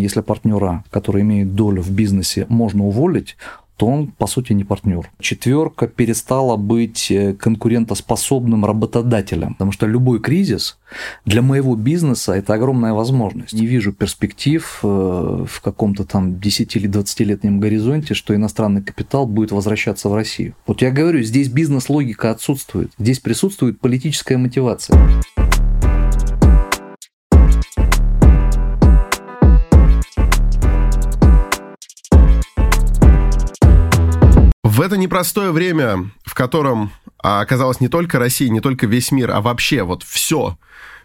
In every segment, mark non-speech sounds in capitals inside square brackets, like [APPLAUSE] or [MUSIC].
плане, если партнера, который имеет долю в бизнесе, можно уволить, то он, по сути, не партнер. Четверка перестала быть э, конкурентоспособным работодателем, потому что любой кризис для моего бизнеса – это огромная возможность. Не вижу перспектив э, в каком-то там 10 или 20-летнем горизонте, что иностранный капитал будет возвращаться в Россию. Вот я говорю, здесь бизнес-логика отсутствует, здесь присутствует политическая мотивация. В это непростое время, в котором а, оказалась не только Россия, не только весь мир, а вообще вот все,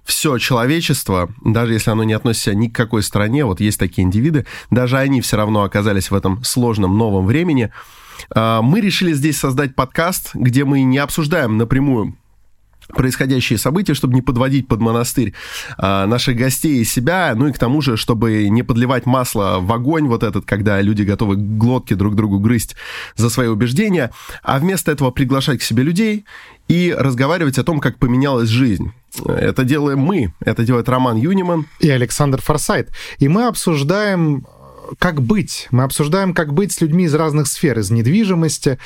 все человечество, даже если оно не относится ни к какой стране, вот есть такие индивиды, даже они все равно оказались в этом сложном новом времени, а, мы решили здесь создать подкаст, где мы не обсуждаем напрямую происходящие события, чтобы не подводить под монастырь а, наших гостей и себя, ну и к тому же, чтобы не подливать масло в огонь вот этот, когда люди готовы глотки друг другу грызть за свои убеждения, а вместо этого приглашать к себе людей и разговаривать о том, как поменялась жизнь. Это делаем мы, это делает Роман Юниман и Александр Форсайт. И мы обсуждаем как быть. Мы обсуждаем, как быть с людьми из разных сфер, из недвижимости,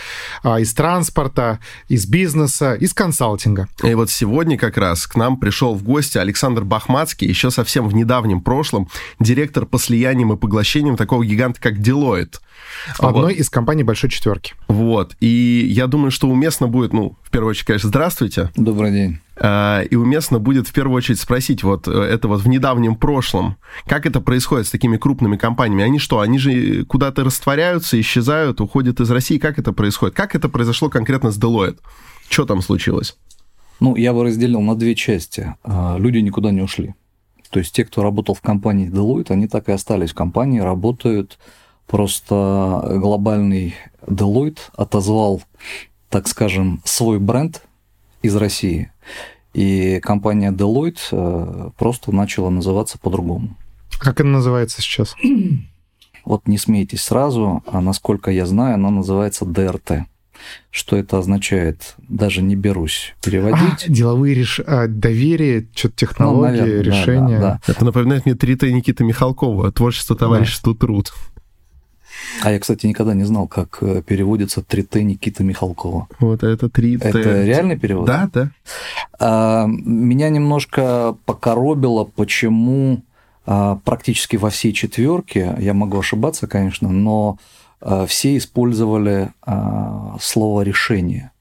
а, из транспорта, из бизнеса, из консалтинга. И вот сегодня как раз к нам пришел в гости Александр Бахмацкий, еще совсем в недавнем прошлом, директор по слияниям и поглощениям такого гиганта, как Deloitte. Одной вот. из компаний Большой Четверки. Вот. И я думаю, что уместно будет, ну, в первую очередь, конечно, здравствуйте. Добрый день. А, и уместно будет в первую очередь спросить, вот э, это вот в недавнем прошлом, как это происходит с такими крупными компаниями? Они что, они же куда-то растворяются, исчезают, уходят из России? Как это происходит? Как это произошло конкретно с Deloitte? Что там случилось? Ну, я бы разделил на две части. А, люди никуда не ушли. То есть те, кто работал в компании Deloitte, они так и остались в компании, работают. Просто глобальный Deloitte отозвал, так скажем, свой бренд из России. И компания Deloitte э, просто начала называться по-другому. Как она называется сейчас? Вот не смейтесь сразу, а насколько я знаю, она называется ДРТ. Что это означает? Даже не берусь переводить. А, деловые реш... а, доверие, что-то технологии, ну, наверное, решения. Да, да, Это напоминает мне 3Т Никиты Михалкова, творчество товарищества да. труд. А я, кстати, никогда не знал, как э, переводится 3Т Никиты Михалкова. Вот это 3Т. Это реальный перевод? Да, да. А, меня немножко покоробило, почему а, практически во всей четверке, я могу ошибаться, конечно, но а, все использовали а, слово решение.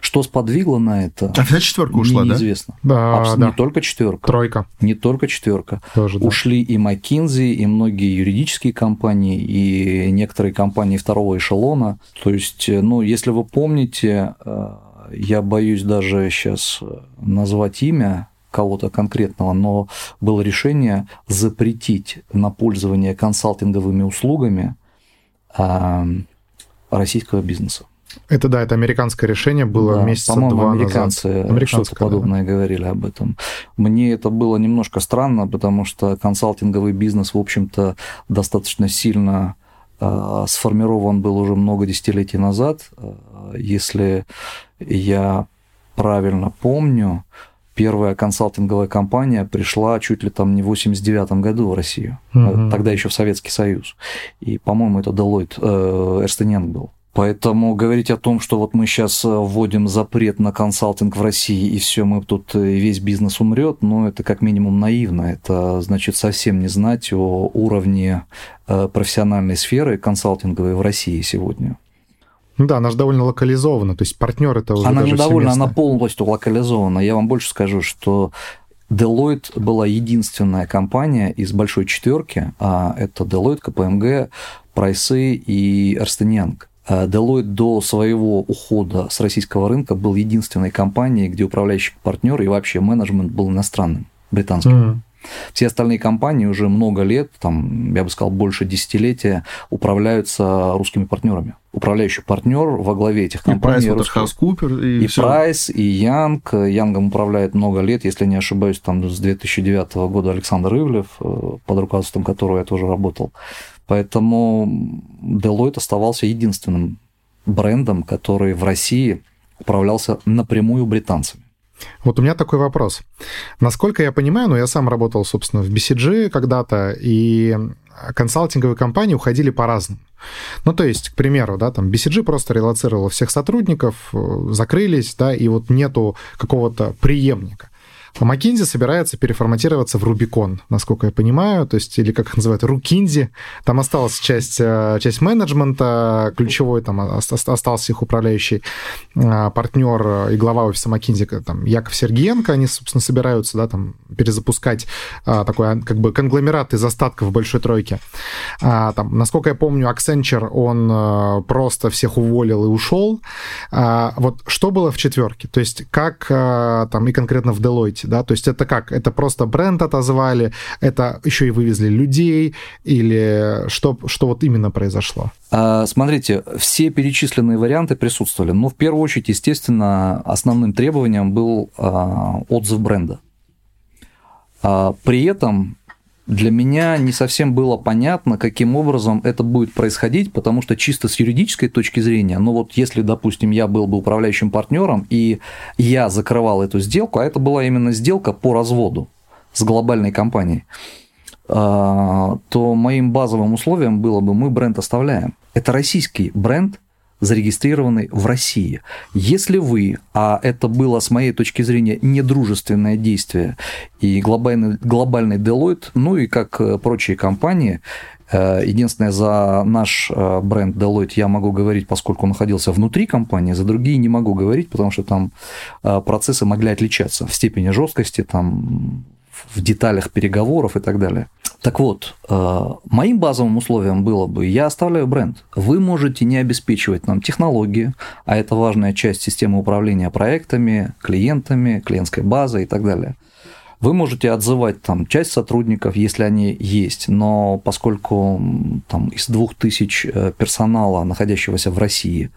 Что сподвигло на это? А вся четверка ушла, неизвестно. да? Да, да. Не только четверка. Тройка. Не только четверка. Тоже, да. Ушли и McKinsey, и многие юридические компании, и некоторые компании второго эшелона. То есть, э, ну, если вы помните, э, я боюсь даже сейчас назвать имя кого-то конкретного, но было решение запретить на пользование консалтинговыми услугами э, российского бизнеса. Это да, это американское решение было да, месяца по-моему, два американцы назад. Американцы что-то подобное да. говорили об этом. Мне это было немножко странно, потому что консалтинговый бизнес, в общем-то, достаточно сильно э, сформирован был уже много десятилетий назад. Э, если я правильно помню, первая консалтинговая компания пришла чуть ли там не в 89 году в Россию, угу. тогда еще в Советский Союз. И, по-моему, это Deloitte, э, Эрстенянг был. Поэтому говорить о том, что вот мы сейчас э, вводим запрет на консалтинг в России, и все, мы тут э, весь бизнес умрет, ну, это как минимум наивно. Это значит совсем не знать о уровне э, профессиональной сферы консалтинговой в России сегодня. Ну да, она же довольно локализована, то есть партнер это уже Она не довольно, она полностью локализована. Я вам больше скажу, что Deloitte была единственная компания из большой четверки, а это Deloitte, KPMG, Прайсы и Ernst Young Э, Deloitte до своего ухода с российского рынка был единственной компанией, где управляющий партнер и вообще менеджмент был иностранным, британским. Mm-hmm. Все остальные компании уже много лет, там, я бы сказал, больше десятилетия, управляются русскими партнерами. Управляющий партнер во главе этих компаний. И Прайс, Cooper, и, и Прайс, и Янг. Янгом управляет много лет, если не ошибаюсь, там с 2009 года Александр Ивлев, э, под руководством которого я тоже работал. Поэтому Deloitte оставался единственным брендом, который в России управлялся напрямую британцами. Вот у меня такой вопрос. Насколько я понимаю, ну, я сам работал, собственно, в BCG когда-то, и консалтинговые компании уходили по-разному. Ну, то есть, к примеру, да, там BCG просто релацировала всех сотрудников, э, закрылись, да, и вот нету какого-то преемника. А McKinsey собирается переформатироваться в Rubicon, насколько я понимаю, то есть, или как их называют, Рукинзи. Там осталась часть, э, часть менеджмента, ключевой там остался их управляющий э, партнер и глава офиса McKinsey, там, Яков Сергеенко, они, собственно, собираются, да, там, перезапускать э, такой, а, как бы, конгломерат из остатков большой тройки. А, там, насколько я помню, Accenture, он просто всех уволил и ушел. Вот что было в четверке? То есть, как там и конкретно в Deloitte да, то есть это как, это просто бренд отозвали, это еще и вывезли людей, или что, что вот именно произошло? А, смотрите, все перечисленные варианты присутствовали, но в первую очередь, естественно, основным требованием был а, отзыв бренда. А, при этом для меня не совсем было понятно, каким образом это будет происходить, потому что чисто с юридической точки зрения, ну вот если, допустим, я был бы управляющим партнером и я закрывал эту сделку, а это была именно сделка по разводу с глобальной компанией, а, то моим базовым условием было бы мы бренд оставляем. Это российский бренд, зарегистрированный в России. Если вы, а это было с моей точки зрения недружественное действие, и глобальный, глобальный Deloitte, ну и как э, прочие компании, э, Единственное, за наш э, бренд Deloitte я могу говорить, поскольку он находился внутри компании, за другие не могу говорить, потому что там процессы могли отличаться в степени жесткости, там, в деталях переговоров и так далее. Так вот, э, моим базовым условием было бы, я оставляю бренд. Вы можете не обеспечивать нам технологии, а это важная часть системы управления проектами, клиентами, клиентской базой и так далее. Вы можете отзывать там часть сотрудников, если они есть, но поскольку там из двух тысяч э, персонала, находящегося в России,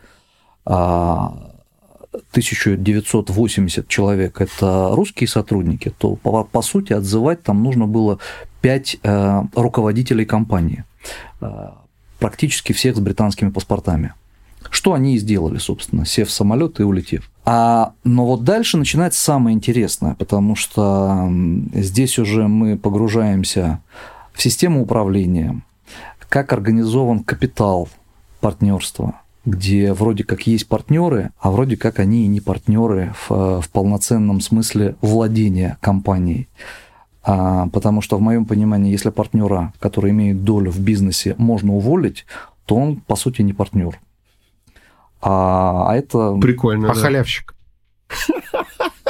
1980 а, человек это русские сотрудники, то по, по сути отзывать там нужно было пять э, руководителей компании, э, практически всех с британскими паспортами. Что они и сделали, собственно, сев в самолет и улетев. А, но вот дальше начинается самое интересное, потому что здесь уже мы погружаемся в систему управления, как организован капитал партнерства, где вроде как есть партнеры, а вроде как они и не партнеры в, в полноценном смысле владения компанией. А, потому что в моем понимании, если партнера, который имеет долю в бизнесе, можно уволить, то он, по сути, не партнер. А, а это... Прикольно. А да. халявщик.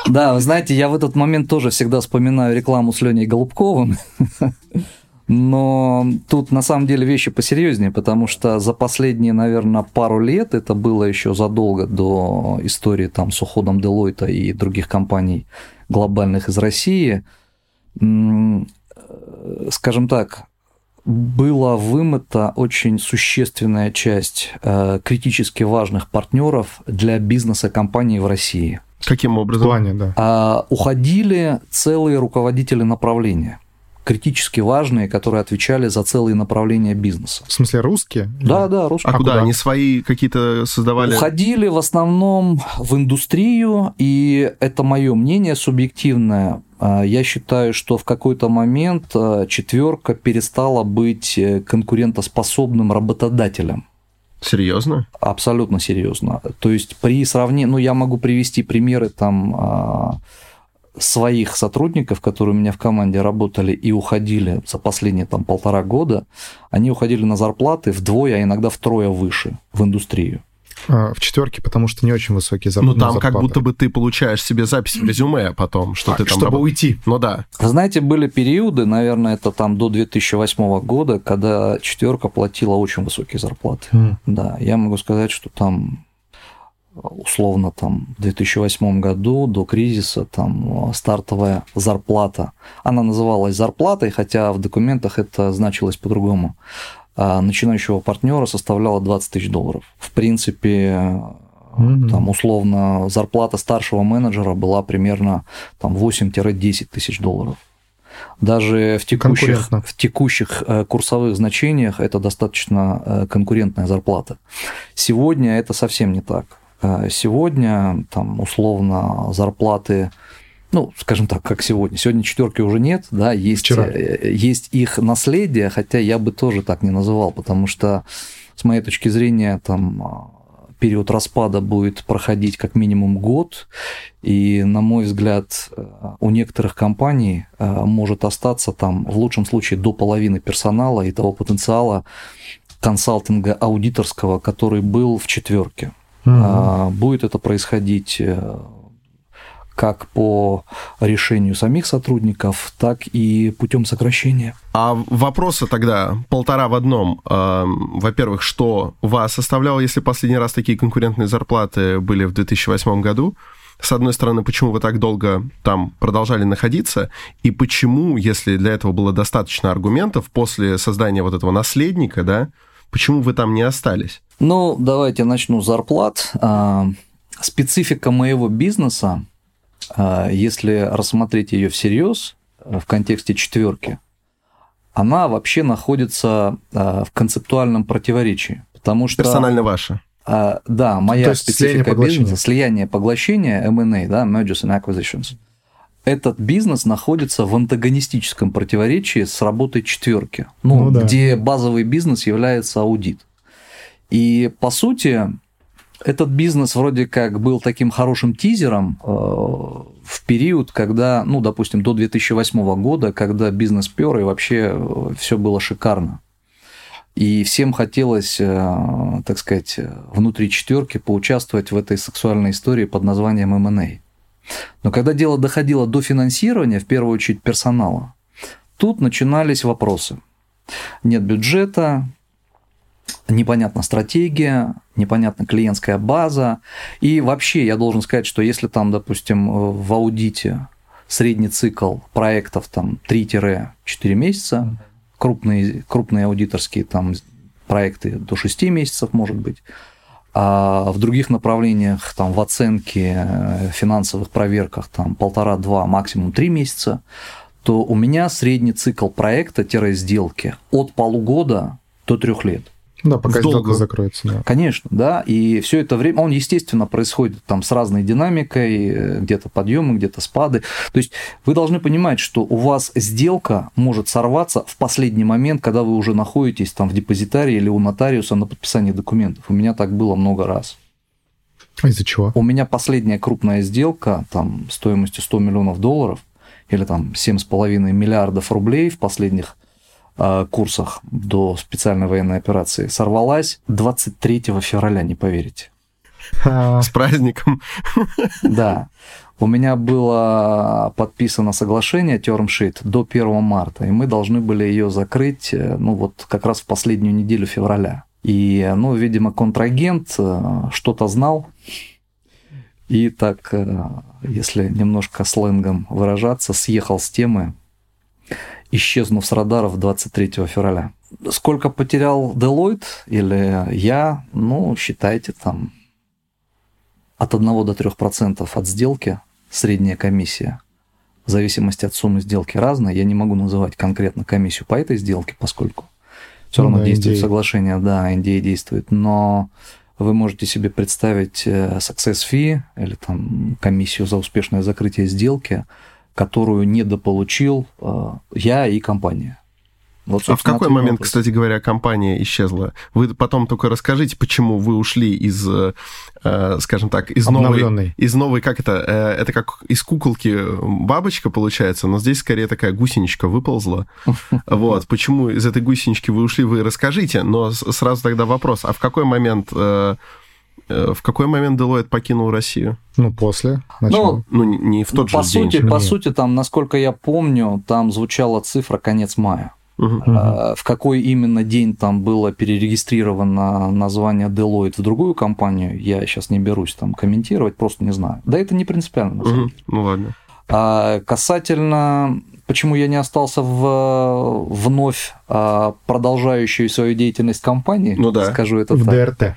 Да, вы знаете, я в этот момент тоже всегда вспоминаю рекламу с Леней Голубковым. Но тут на самом деле вещи посерьезнее, потому что за последние, наверное, пару лет, это было еще задолго до истории там с уходом Делойта и других компаний глобальных из России, скажем так, была вымыта очень существенная часть э, критически важных партнеров для бизнеса компании в России. Каким образом? В плане, да. А, уходили целые руководители направления критически важные, которые отвечали за целые направления бизнеса. В смысле русские? Да, да, русские. А, а куда? куда? Они свои какие-то создавали? Уходили в основном в индустрию, и это мое мнение субъективное. А, я считаю, что в какой-то момент а, четверка перестала быть э, конкурентоспособным работодателем. Серьезно? Абсолютно серьезно. То есть при сравнении, ну я могу привести примеры там а, своих сотрудников, которые у меня в команде работали и уходили за последние там полтора года, они уходили на зарплаты вдвое, а иногда втрое выше в индустрию. А, в четверке, потому что не очень высокие зарплаты. Ну, там зарплаты. как будто бы ты получаешь себе запись в резюме потом, что а, ты там... Чтобы работ... уйти. Ну да. Знаете, были периоды, наверное, это там до 2008 года, когда четверка платила очень высокие зарплаты. Mm. Да, я могу сказать, что там условно там в 2008 году до кризиса там стартовая зарплата. Она называлась зарплатой, хотя в документах это значилось по-другому. А начинающего партнера составляла 20 тысяч долларов. В принципе, mm-hmm. там условно зарплата старшего менеджера была примерно там 8-10 тысяч долларов. Даже в текущих, в текущих э, курсовых значениях это достаточно э, конкурентная зарплата. Сегодня это совсем не так. Сегодня там условно зарплаты ну, скажем так, как сегодня. Сегодня четверки уже нет, да, есть, Вчера. есть их наследие, хотя я бы тоже так не называл, потому что, с моей точки зрения, там период распада будет проходить как минимум год, и, на мой взгляд, у некоторых компаний может остаться там в лучшем случае до половины персонала и того потенциала консалтинга аудиторского, который был в четверке. Угу. Будет это происходить э, как по решению самих сотрудников, так и путем сокращения. А вопросы тогда полтора в одном. Во-первых, что вас составляло, если последний раз такие конкурентные зарплаты были в 2008 году? С одной стороны, почему вы так долго там продолжали находиться, и почему, если для этого было достаточно аргументов после создания вот этого наследника, да, почему вы там не остались? Ну, давайте начну с зарплат. А, специфика моего бизнеса а, если рассмотреть ее всерьез э, в контексте четверки, она вообще находится а, в концептуальном противоречии. Потому что... Персонально ваша. Да, моя То специфика бизнеса, слияние поглощения, M&A, да, Mergers and Acquisitions. Этот бизнес находится в антагонистическом противоречии с работой четверки, ну, ну да. где базовый бизнес является аудит. И по сути, этот бизнес вроде как был таким хорошим тизером э, в период, когда, ну, допустим, до 2008 года, когда бизнес пер и вообще э, все было шикарно. И всем хотелось, э, так сказать, внутри четверки поучаствовать в этой сексуальной истории под названием M&A. Но когда дело доходило до финансирования, в первую очередь персонала, тут начинались вопросы. Нет бюджета, непонятна стратегия, непонятна клиентская база. И вообще я должен сказать, что если там, допустим, в аудите средний цикл проектов там 3-4 месяца, крупные, крупные аудиторские там проекты до 6 месяцев, может быть, а в других направлениях, там, в оценке, э, финансовых проверках, там, полтора-два, максимум три месяца, то у меня средний цикл проекта-сделки от полугода до трех лет. Да, пока сделка закроется. Да. Конечно, да. И все это время, он, естественно, происходит там с разной динамикой, где-то подъемы, где-то спады. То есть вы должны понимать, что у вас сделка может сорваться в последний момент, когда вы уже находитесь там в депозитарии или у нотариуса на подписании документов. У меня так было много раз. А из-за чего? У меня последняя крупная сделка там стоимостью 100 миллионов долларов или там 7,5 миллиардов рублей в последних курсах до специальной военной операции сорвалась 23 февраля, не поверите. С праздником. [LAUGHS] Да. У меня было подписано соглашение sheet до 1 марта, и мы должны были ее закрыть, э, ну вот как раз в последнюю неделю февраля. И, ну, видимо, контрагент э, что-то знал, и так, если немножко сленгом выражаться, съехал с темы исчезнув с радаров 23 февраля. Сколько потерял Deloitte или я, ну, считайте там от 1 до 3% от сделки средняя комиссия. В зависимости от суммы сделки разная. Я не могу называть конкретно комиссию по этой сделке, поскольку все равно да, действует NDA. соглашение, да, NDA действует, но вы можете себе представить э, success fee или там комиссию за успешное закрытие сделки – которую недополучил э, я и компания. Вот, а в какой момент, вопрос. кстати говоря, компания исчезла? Вы потом только расскажите, почему вы ушли из, э, скажем так, из новой, из новой, как это, э, это как из куколки бабочка получается, но здесь скорее такая гусеничка выползла. [LAUGHS] Вот, почему из этой гусенички вы ушли, вы расскажите, но сразу тогда вопрос, а в какой момент Э, в какой момент Deloitte покинул Россию? Ну, после начала. Ну, ну не в тот по же сути, день. По Нет. сути, там, насколько я помню, там звучала цифра конец мая. Угу. В какой именно день там было перерегистрировано название Deloitte в другую компанию, я сейчас не берусь там комментировать, просто не знаю. Да это не принципиально. Угу. Ну ладно. А касательно почему я не остался в вновь а, продолжающую свою деятельность компании, ну, да. скажу это в так. ДРТ.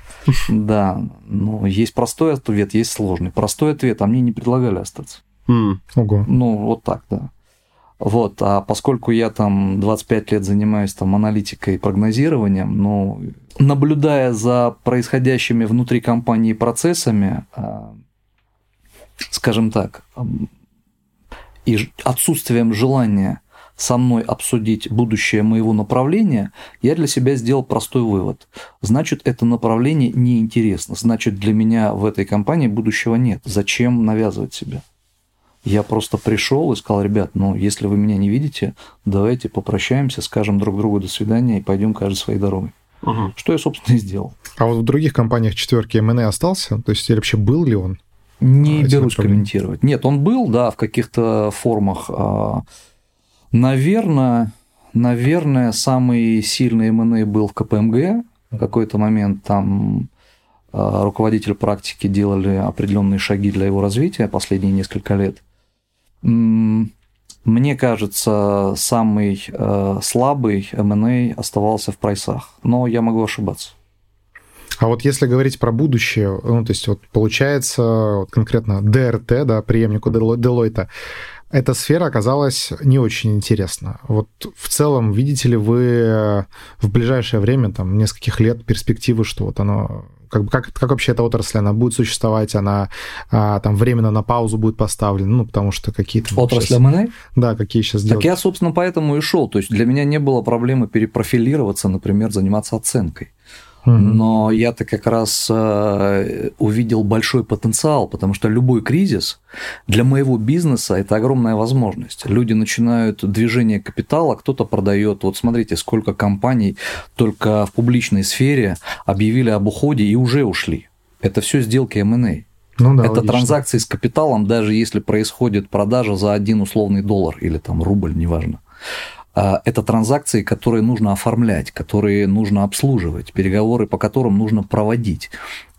Да, ну, есть простой ответ, есть сложный. Простой ответ, а мне не предлагали остаться. Mm. Ого. Ну, вот так, да. Вот, а поскольку я там 25 лет занимаюсь там аналитикой и прогнозированием, ну, наблюдая за происходящими внутри компании процессами, а, скажем так, и отсутствием желания со мной обсудить будущее моего направления, я для себя сделал простой вывод. Значит, это направление неинтересно. Значит, для меня в этой компании будущего нет. Зачем навязывать себя? Я просто пришел и сказал, ребят, ну, если вы меня не видите, давайте попрощаемся, скажем друг другу до свидания и пойдем каждый своей дорогой. Угу. Что я, собственно, и сделал. А вот в других компаниях четверки МН остался? То есть, или вообще был ли он? Не а, берусь комментировать. Нет, он был, да, в каких-то формах. А, наверное, наверное, самый сильный МН был в КПМГ. В какой-то момент там а, руководитель практики делали определенные шаги для его развития последние несколько лет. Мне кажется, самый слабый M&A оставался в прайсах, но я могу ошибаться. А вот если говорить про будущее, ну, то есть вот получается вот конкретно ДРТ, да, преемнику Делойта, эта сфера оказалась не очень интересна. Вот в целом, видите ли вы в ближайшее время, там, нескольких лет перспективы, что вот оно как, как, как вообще эта отрасль, она будет существовать, она а, там временно на паузу будет поставлена, ну, потому что какие-то... Отрасль M&A? Да, какие сейчас делают. Так я, собственно, поэтому и шел. То есть для меня не было проблемы перепрофилироваться, например, заниматься оценкой. Но я-то как раз э, увидел большой потенциал, потому что любой кризис для моего бизнеса это огромная возможность. Люди начинают движение капитала, кто-то продает. Вот смотрите, сколько компаний только в публичной сфере объявили об уходе и уже ушли. Это все сделки M&A. Ну, да, это логично. транзакции с капиталом, даже если происходит продажа за один условный доллар или там рубль, неважно. А, это транзакции, которые нужно оформлять, которые нужно обслуживать, переговоры по которым нужно проводить.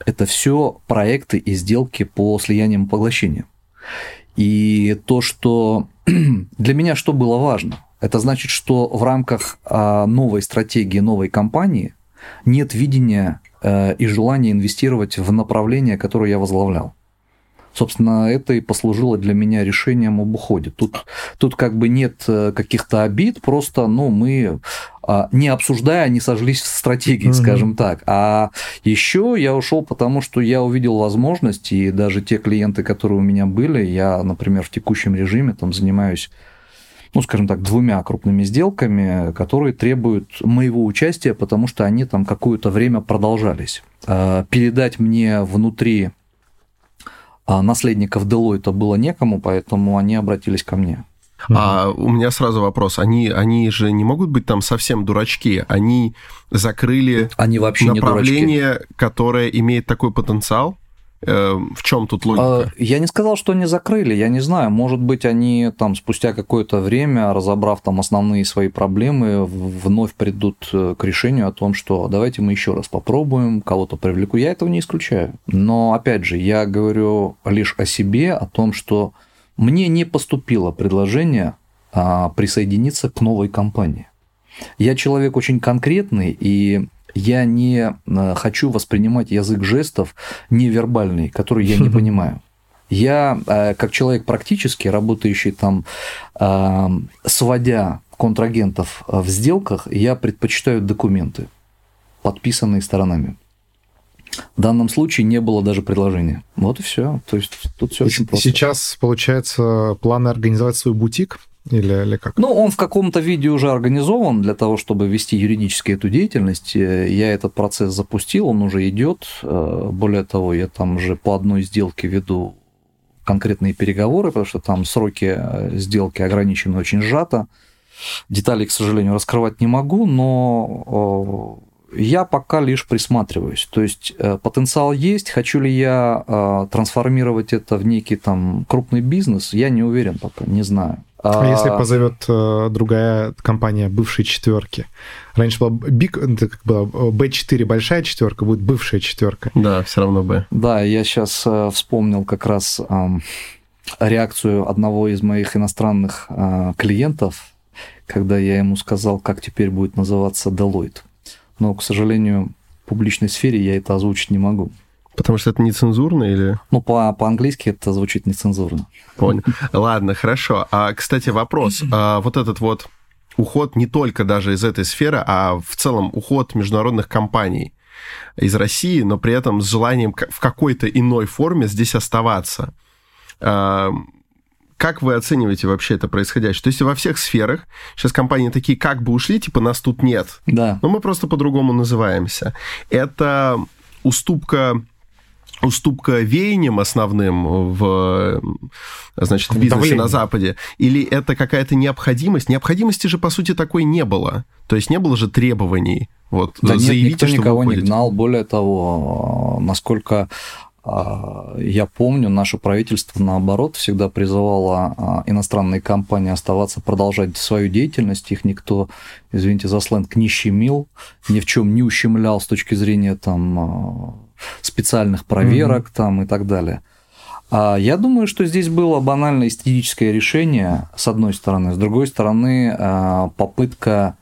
Это все проекты и сделки по слияниям и поглощениям. И то, что [CLEARS THROAT] для меня что было важно, это значит, что в рамках а, новой стратегии новой компании нет видения э, и желания инвестировать в направление, которое я возглавлял. Собственно, это и послужило для меня решением об уходе. Тут, тут как бы нет э, каких-то обид, просто ну, мы а, не обсуждая, не сошлись в стратегии, mm-hmm. скажем так. А еще я ушел, потому что я увидел возможность, и даже те клиенты, которые у меня были, я, например, в текущем режиме там занимаюсь ну, скажем так, двумя крупными сделками, которые требуют моего участия, потому что они там какое-то время продолжались. А, передать мне внутри а наследников Делойта было некому, поэтому они обратились ко мне. А у меня сразу вопрос. Они, они же не могут быть там совсем дурачки. Они закрыли они вообще направление, которое имеет такой потенциал? Э, в чем тут логика? А, я не сказал, что они закрыли, я не знаю. Может быть, они там спустя какое-то время, разобрав там основные свои проблемы, вновь придут э, к решению о том, что давайте мы еще раз попробуем, кого-то привлеку. Я этого не исключаю. Но опять же, я говорю лишь о себе, о том, что мне не поступило предложение а, присоединиться к новой компании. Я человек очень конкретный, и я не э, хочу воспринимать язык жестов невербальный, который я не [LAUGHS] понимаю. Я, э, как человек практически, работающий там, э, сводя контрагентов в сделках, я предпочитаю документы, подписанные сторонами. В данном случае не было даже предложения. Вот и все. То есть тут все очень просто. Сейчас, получается, планы организовать свой бутик или, или как? Ну, он в каком-то виде уже организован для того, чтобы вести юридически эту деятельность. Э, я этот процесс запустил, он уже идет. Э, более того, я там уже по одной сделке веду конкретные переговоры, потому что там сроки э, сделки ограничены очень сжато. Детали, к сожалению, раскрывать не могу, но я пока лишь присматриваюсь. То есть потенциал есть. Хочу ли я трансформировать это в некий там крупный бизнес, я не уверен пока, не знаю. А если а, позовет э, другая компания бывшей четверки? Раньше была Big, это как было, B4 большая четверка, будет бывшая четверка. Да, все равно B. Да, я сейчас э, вспомнил как раз э, реакцию одного из моих иностранных э, клиентов, когда я ему сказал, как теперь будет называться Deloitte. Но, к сожалению, в публичной сфере я это озвучить не могу. Потому что это нецензурно или... Ну, по- по-английски это звучит нецензурно. Понял. Ладно, хорошо. А, кстати, вопрос. А, вот этот вот уход не только даже из этой сферы, а в целом уход международных компаний из России, но при этом с желанием в какой-то иной форме здесь оставаться. А, как вы оцениваете вообще это происходящее? То есть во всех сферах сейчас компании такие как бы ушли, типа нас тут нет. Да. Но мы просто по-другому называемся. Это уступка уступка веяниям основным в значит, в бизнесе Давление. на Западе? Или это какая-то необходимость? Необходимости же, по сути, такой не было. То есть не было же требований. Вот, да заявите, нет, никто что никого не гнал. Более того, насколько а, я помню, наше правительство, наоборот, всегда призывало иностранные компании оставаться, продолжать свою деятельность. Их никто, извините за сленг, не щемил, ни в чем не ущемлял с точки зрения там, специальных проверок mm-hmm. там, и так далее. Я думаю, что здесь было банально эстетическое решение, с одной стороны. С другой стороны, попытка,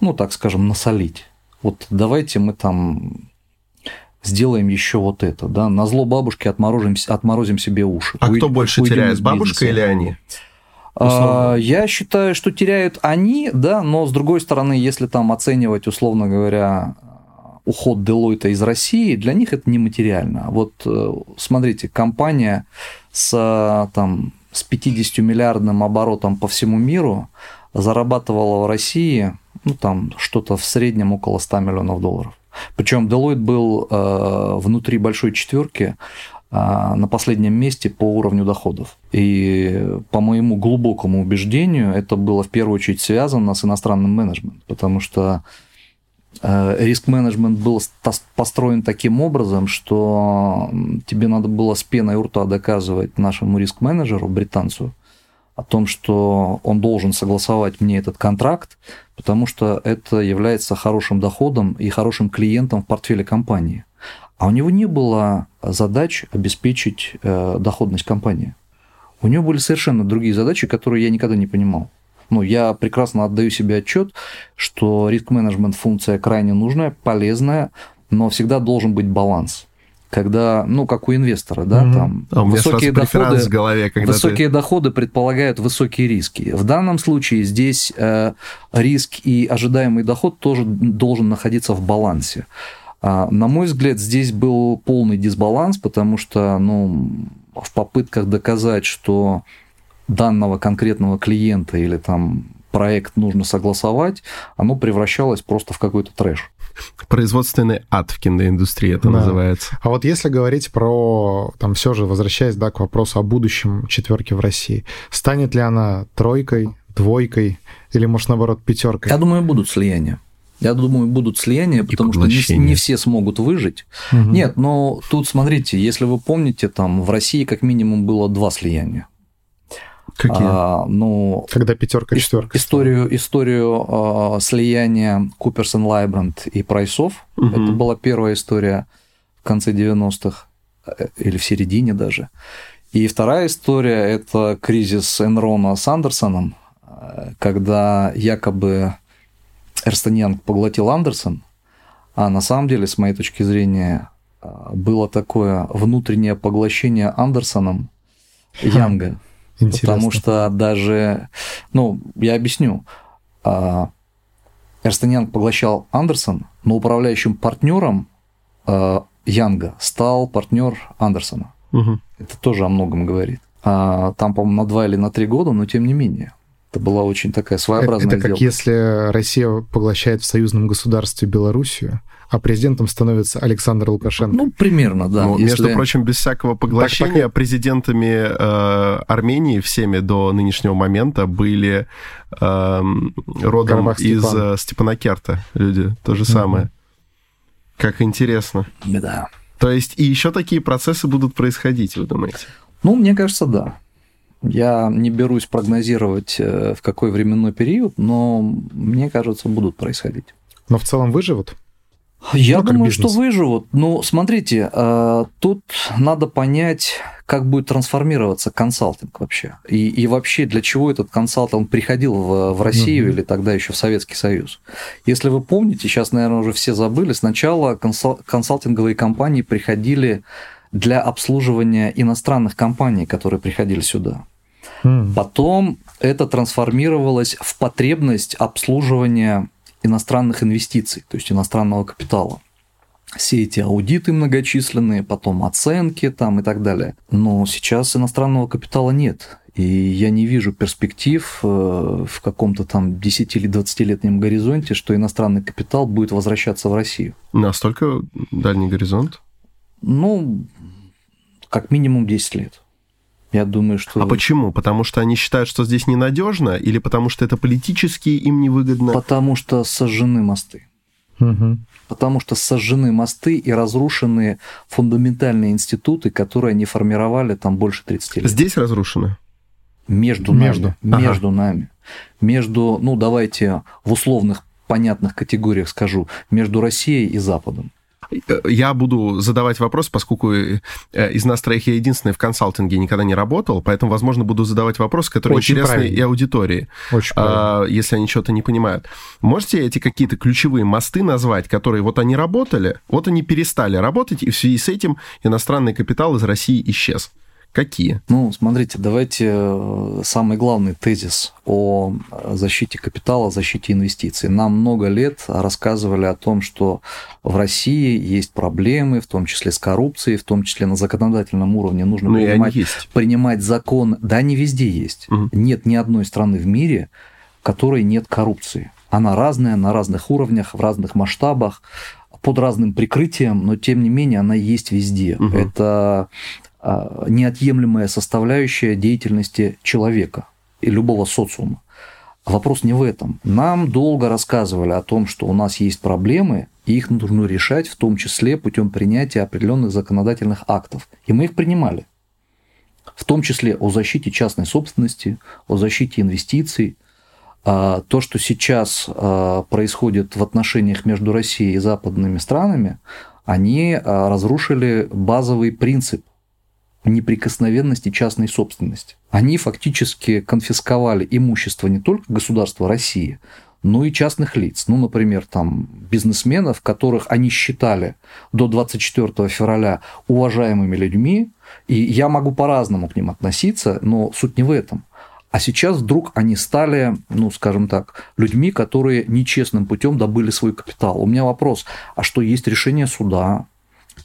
ну, так скажем, насолить. Вот давайте мы там сделаем еще вот это, да, на зло бабушке отморозим, отморозим себе уши. А Уй, кто больше теряет, бабушка или они? Условно. Я считаю, что теряют они, да, но с другой стороны, если там оценивать, условно говоря, уход Deloitte из России, для них это нематериально. Вот э, смотрите, компания с, там, с 50 миллиардным оборотом по всему миру зарабатывала в России ну, там, что-то в среднем около 100 миллионов долларов. Причем Deloitte был э, внутри большой четверки э, на последнем месте по уровню доходов. И по моему глубокому убеждению это было в первую очередь связано с иностранным менеджментом, потому что риск-менеджмент был построен таким образом, что тебе надо было с пеной у рта доказывать нашему риск-менеджеру, британцу, о том, что он должен согласовать мне этот контракт, потому что это является хорошим доходом и хорошим клиентом в портфеле компании. А у него не было задач обеспечить э, доходность компании. У него были совершенно другие задачи, которые я никогда не понимал. Ну, я прекрасно отдаю себе отчет, что риск-менеджмент функция крайне нужная, полезная, но всегда должен быть баланс когда, ну, как у инвестора, да, угу. там а высокие доходы, в голове, когда высокие ты... доходы предполагают высокие риски. В данном случае здесь э, риск и ожидаемый доход тоже должен находиться в балансе. А, на мой взгляд, здесь был полный дисбаланс, потому что, ну, в попытках доказать, что данного конкретного клиента или там проект нужно согласовать, оно превращалось просто в какой-то трэш. Производственный ад в киноиндустрии это да. называется. А вот если говорить про, там все же, возвращаясь да, к вопросу о будущем четверки в России, станет ли она тройкой, двойкой или, может, наоборот, пятеркой? Я думаю, будут слияния. Я думаю, будут слияния, потому что не, не все смогут выжить. Угу. Нет, но тут смотрите, если вы помните, там в России как минимум было два слияния. Какие? А, ну, Когда пятерка, четверка. Историю, историю а, слияния Куперсон Лайбранд и Прайсов. Угу. Это была первая история в конце 90-х э, или в середине даже. И вторая история – это кризис Энрона с Андерсоном, э, когда якобы Эрстен Янг поглотил Андерсон, а на самом деле, с моей точки зрения, э, было такое внутреннее поглощение Андерсоном [LAUGHS] Янга. Интересно. Потому что даже, ну, я объясню. А, Эрстен Янг поглощал Андерсон, но управляющим партнером а, Янга стал партнер Андерсона. Угу. Это тоже о многом говорит. А, там, по-моему, на два или на три года, но тем не менее. Это была очень такая своеобразная Это как сделка. если Россия поглощает в союзном государстве Белоруссию, а президентом становится Александр Лукашенко. Ну, примерно, да. Ну, если... Между прочим, без всякого поглощения так, президентами э, Армении всеми до нынешнего момента были э, родом из Степан. Степанакерта люди. То же самое. Mm-hmm. Как интересно. Да. То есть и еще такие процессы будут происходить, вы думаете? Ну, мне кажется, да. Я не берусь прогнозировать, э, в какой временной период, но мне кажется, будут происходить. Но в целом выживут? Я ну, думаю, что выживут. Ну, смотрите, э, тут надо понять, как будет трансформироваться консалтинг вообще. И, и вообще, для чего этот консалтинг приходил в, в Россию угу. или тогда еще в Советский Союз. Если вы помните, сейчас, наверное, уже все забыли, сначала консал, консалтинговые компании приходили для обслуживания иностранных компаний, которые приходили сюда. Mm. Потом это трансформировалось в потребность обслуживания иностранных инвестиций, то есть иностранного капитала. Все эти аудиты многочисленные, потом оценки там и так далее. Но сейчас иностранного капитала нет. И я не вижу перспектив э, в каком-то там 10 или 20-летнем горизонте, что иностранный капитал будет возвращаться в Россию. Настолько дальний горизонт? Ну, как минимум 10 лет. Я думаю, что... А почему? Потому что они считают, что здесь ненадежно, или потому что это политически им невыгодно? Потому что сожжены мосты. Угу. Потому что сожжены мосты и разрушены фундаментальные институты, которые они формировали там больше 30 лет. Здесь разрушены? Между, между. нами. Между ага. нами. Между, ну давайте в условных понятных категориях скажу, между Россией и Западом. Я буду задавать вопрос, поскольку э, из нас троих я единственный в консалтинге никогда не работал, поэтому, возможно, буду задавать вопросы, которые Очень интересны правильно. и аудитории, Очень а, если они что-то не понимают. Можете эти какие-то ключевые мосты назвать, которые вот они работали, вот они перестали работать, и в связи с этим иностранный капитал из России исчез? Какие? Ну, смотрите, давайте э, самый главный тезис о защите капитала, защите инвестиций. Нам много лет рассказывали о том, что в России есть проблемы, в том числе с коррупцией, в том числе на законодательном уровне нужно ну, принимать, принимать закон. Да, они везде есть. Угу. Нет ни одной страны в мире, в которой нет коррупции. Она разная, на разных уровнях, в разных масштабах под разным прикрытием, но тем не менее она есть везде. Угу. Это неотъемлемая составляющая деятельности человека и любого социума. Вопрос не в этом. Нам долго рассказывали о том, что у нас есть проблемы, и их нужно решать, в том числе путем принятия определенных законодательных актов. И мы их принимали. В том числе о защите частной собственности, о защите инвестиций. А, то, что сейчас а, происходит в отношениях между Россией и западными странами, они разрушили базовый принцип неприкосновенности частной собственности. Они фактически конфисковали имущество не только государства России, но и частных лиц. Ну, например, там бизнесменов, которых они считали до 24 февраля уважаемыми людьми, и я могу по-разному к ним относиться, но суть не в этом. А сейчас вдруг они стали, ну, скажем так, людьми, которые нечестным путем добыли свой капитал. У меня вопрос, а что есть решение суда,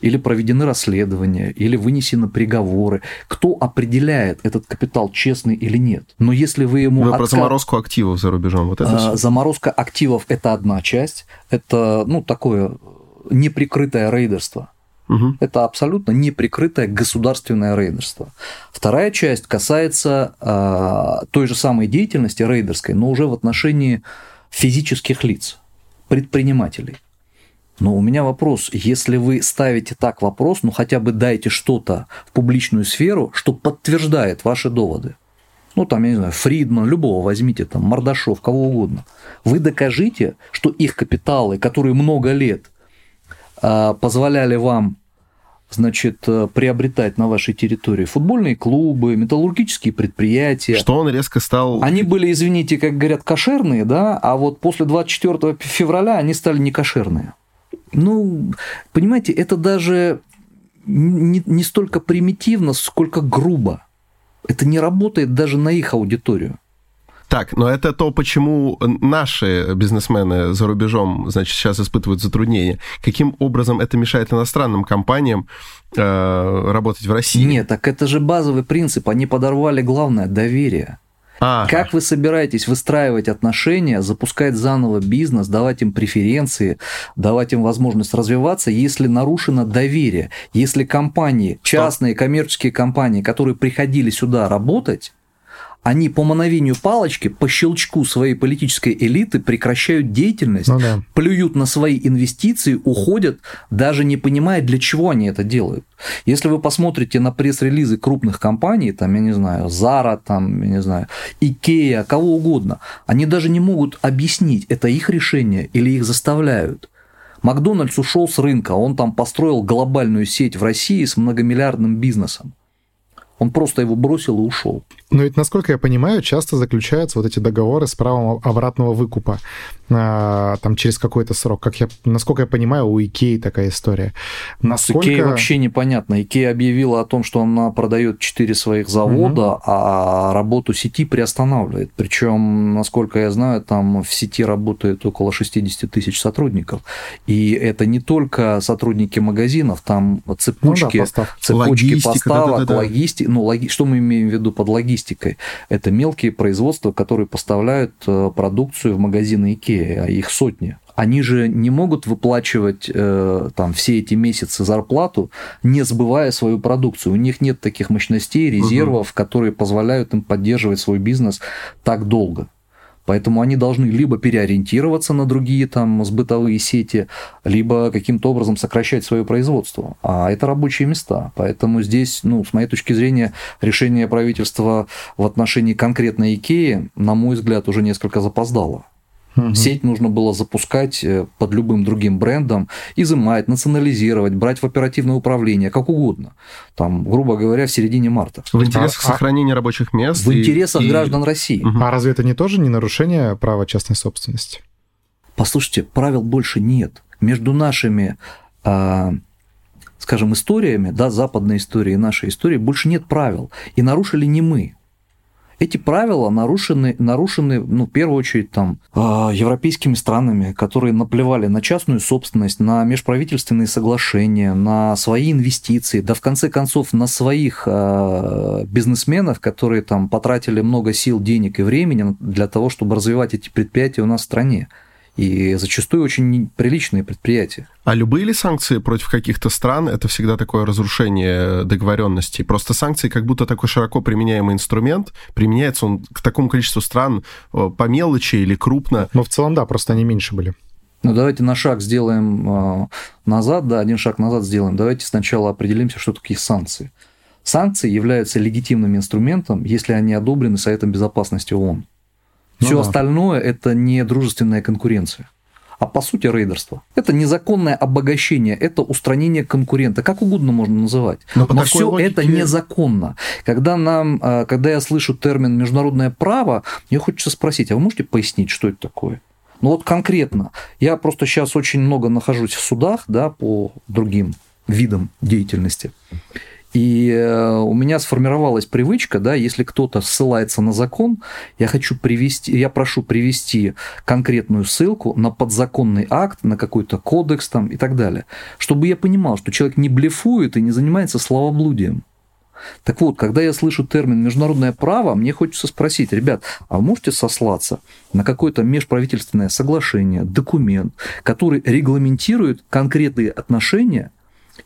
или проведены расследования, или вынесены приговоры. Кто определяет этот капитал честный или нет? Но если вы ему... Вы отка... про заморозку активов за рубежом, вот это а, Заморозка активов – это одна часть, это, ну, такое неприкрытое рейдерство. Угу. Это абсолютно неприкрытое государственное рейдерство. Вторая часть касается э, той же самой деятельности рейдерской, но уже в отношении физических лиц, предпринимателей. Но у меня вопрос, если вы ставите так вопрос, ну хотя бы дайте что-то в публичную сферу, что подтверждает ваши доводы. Ну, там, я не знаю, Фридман, любого возьмите, там, Мордашов, кого угодно. Вы докажите, что их капиталы, которые много лет а, позволяли вам значит, приобретать на вашей территории футбольные клубы, металлургические предприятия. Что он резко стал... Они были, извините, как говорят, кошерные, да, а вот после 24 февраля они стали не кошерные. Ну, понимаете, это даже не, не столько примитивно, сколько грубо. Это не работает даже на их аудиторию. Так, но это то, почему наши бизнесмены за рубежом, значит, сейчас испытывают затруднения. Каким образом это мешает иностранным компаниям э, работать в России? Нет, так это же базовый принцип. Они подорвали главное доверие. А. Как вы собираетесь выстраивать отношения, запускать заново бизнес, давать им преференции, давать им возможность развиваться, если нарушено доверие, если компании, частные коммерческие компании, которые приходили сюда работать, они по мановению палочки, по щелчку своей политической элиты прекращают деятельность, ну, да. плюют на свои инвестиции, уходят, даже не понимая, для чего они это делают. Если вы посмотрите на пресс-релизы крупных компаний, там, я не знаю, Zara, там, я не знаю, Ikea, кого угодно, они даже не могут объяснить, это их решение или их заставляют. Макдональдс ушел с рынка, он там построил глобальную сеть в России с многомиллиардным бизнесом. Он просто его бросил и ушел. Но ведь, насколько я понимаю, часто заключаются вот эти договоры с правом обратного выкупа а, там через какой-то срок. Как я, насколько я понимаю, у Икеи такая история. Насколько... С Икеей вообще непонятно. Икея объявила о том, что она продает 4 своих завода, угу. а работу сети приостанавливает. Причем, насколько я знаю, там в сети работает около 60 тысяч сотрудников. И это не только сотрудники магазинов, там цепочки, ну, да, цепочки логистика, поставок, да, да, да. логистика. Ну, логи... что мы имеем в виду под логистикой? Это мелкие производства, которые поставляют э, продукцию в магазины Икеи а их сотни. Они же не могут выплачивать э, там все эти месяцы зарплату, не сбывая свою продукцию. У них нет таких мощностей, резервов, угу. которые позволяют им поддерживать свой бизнес так долго. Поэтому они должны либо переориентироваться на другие там сбытовые сети, либо каким-то образом сокращать свое производство. А это рабочие места. Поэтому здесь, ну, с моей точки зрения, решение правительства в отношении конкретной Икеи, на мой взгляд, уже несколько запоздало. Угу. Сеть нужно было запускать э, под любым другим брендом, изымать, национализировать, брать в оперативное управление, как угодно. Там, грубо говоря, в середине марта. В интересах а, сохранения рабочих мест. В и, интересах и... граждан России. Угу. А разве это не тоже не нарушение права частной собственности? Послушайте, правил больше нет. Между нашими а, скажем, историями, да, западной истории и нашей истории больше нет правил. И нарушили не мы. Эти правила нарушены, нарушены ну, в первую очередь, там, а, европейскими странами, которые наплевали на частную собственность, на межправительственные соглашения, на свои инвестиции, да в конце концов на своих а, бизнесменов, которые там потратили много сил, денег и времени для того, чтобы развивать эти предприятия у нас в стране и зачастую очень приличные предприятия. А любые ли санкции против каких-то стран это всегда такое разрушение договоренностей? Просто санкции как будто такой широко применяемый инструмент, применяется он к такому количеству стран по мелочи или крупно. Но в целом, да, просто они меньше были. Ну, давайте на шаг сделаем а, назад, да, один шаг назад сделаем. Давайте сначала определимся, что такие санкции. Санкции являются легитимным инструментом, если они одобрены Советом Безопасности ООН. Все ну, да. остальное это не дружественная конкуренция а по сути рейдерство. Это незаконное обогащение, это устранение конкурента, как угодно можно называть. Но, Но все логике... это незаконно. Когда, нам, а, когда я слышу термин международное право, мне хочется спросить, а вы можете пояснить, что это такое? Ну вот конкретно, я просто сейчас очень много нахожусь в судах да, по другим видам деятельности. И э, у меня сформировалась привычка, да, если кто-то ссылается на закон, я хочу привести, я прошу привести конкретную ссылку на подзаконный акт, на какой-то кодекс там и так далее, чтобы я понимал, что человек не блефует и не занимается словоблудием. Так вот, когда я слышу термин международное право, мне хочется спросить, ребят, а вы можете сослаться на какое-то межправительственное соглашение, документ, который регламентирует конкретные отношения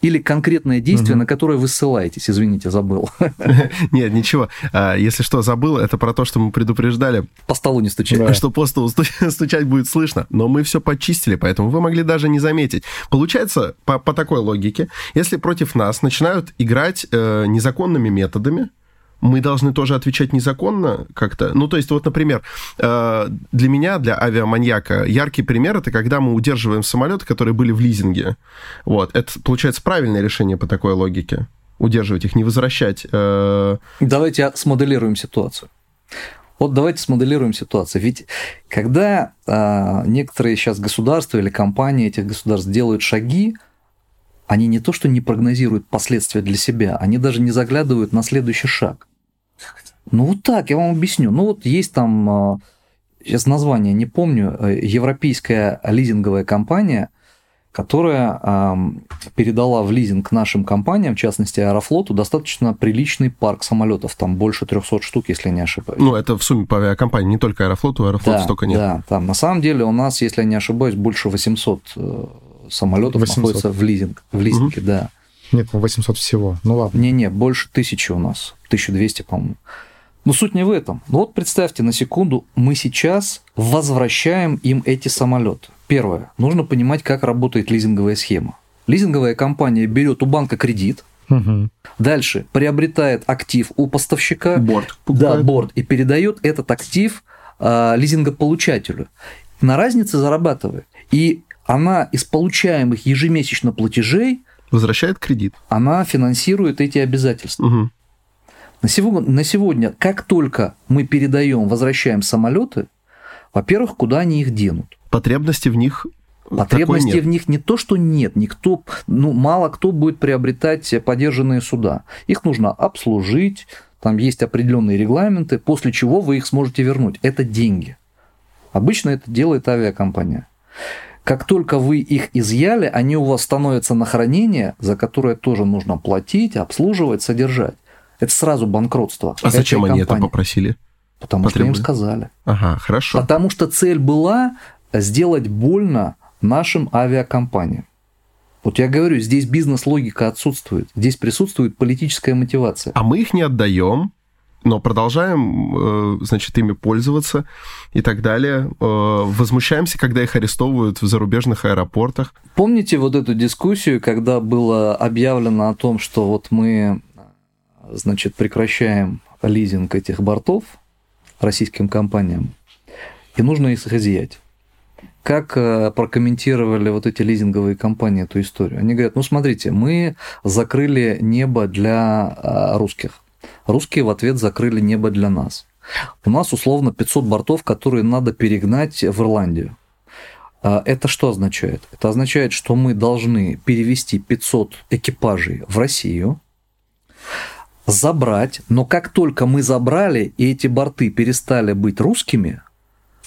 или конкретное действие, угу. на которое вы ссылаетесь? Извините, забыл. [LAUGHS] Нет, ничего. А, если что, забыл, это про то, что мы предупреждали. По столу не стучать. [LAUGHS] Что по столу [LAUGHS] стучать будет слышно. Но мы все почистили, поэтому вы могли даже не заметить. Получается, по, по такой логике, если против нас начинают играть э, незаконными методами, мы должны тоже отвечать незаконно как-то. Ну, то есть, вот, например, э, для меня, для авиаманьяка, яркий пример это когда мы удерживаем самолеты, которые были в лизинге. Вот, это получается правильное решение по такой логике. Удерживать их, не возвращать. Э. Давайте смоделируем ситуацию. Вот давайте смоделируем ситуацию. Ведь когда а, некоторые сейчас государства или компании этих государств делают шаги, они не то что не прогнозируют последствия для себя, они даже не заглядывают на следующий шаг. Ну вот так, я вам объясню. Ну вот есть там, а, сейчас название не помню, э, европейская лизинговая компания, которая передала в лизинг нашим компаниям, в частности Аэрофлоту, достаточно приличный парк самолетов, там больше 300 штук, если не ошибаюсь. Ну, это в сумме по авиакомпании, не только Аэрофлоту, Аэрофлот да, столько нет. Да, там на самом деле у нас, если я не ошибаюсь, больше 800 э, самолетов 800. находится в лизинг, в лизинге, угу. да. Нет, 800 всего. Ну ладно. Не-не, больше тысячи у нас. 1200, по-моему. Но суть не в этом. Ну вот представьте на секунду, мы сейчас возвращаем им эти самолеты. Первое. Нужно понимать, как работает лизинговая схема. Лизинговая компания берет у банка кредит, Угу. Дальше приобретает актив у поставщика. Борт. Да, борт. И передает этот актив э, лизингополучателю. На разнице зарабатывает. И она из получаемых ежемесячно платежей Возвращает кредит. она финансирует эти обязательства. Угу. На сегодня, на сегодня, как только мы передаем, возвращаем самолеты, во-первых, куда они их денут? Потребности в них Потребности в них не то, что нет, никто, ну, мало кто будет приобретать подержанные суда. Их нужно обслужить, там есть определенные регламенты, после чего вы их сможете вернуть. Это деньги. Обычно это делает авиакомпания. Как только вы их изъяли, они у вас становятся на хранение, за которое тоже нужно платить, обслуживать, содержать. Это сразу банкротство. А зачем этой они это компании. попросили? Потому что им потребовали? сказали. Ага, хорошо. Потому что цель была сделать больно нашим авиакомпаниям. Вот я говорю, здесь бизнес-логика отсутствует. Здесь присутствует политическая мотивация. А мы их не отдаем, но продолжаем, э, значит, ими пользоваться и так далее. Э, Возмущаемся, когда их арестовывают в зарубежных аэропортах. Помните вот эту дискуссию, когда было объявлено о том, что вот мы, значит, прекращаем лизинг этих бортов российским компаниям, и нужно их изъять. Как э, прокомментировали вот эти лизинговые компании эту историю? Они говорят, ну смотрите, мы закрыли небо для э, русских. Русские в ответ закрыли небо для нас. У нас условно 500 бортов, которые надо перегнать в Ирландию. А Это что означает? Это означает, что мы должны перевести 500 экипажей в Россию, забрать, но как только мы забрали, и эти борты перестали быть русскими,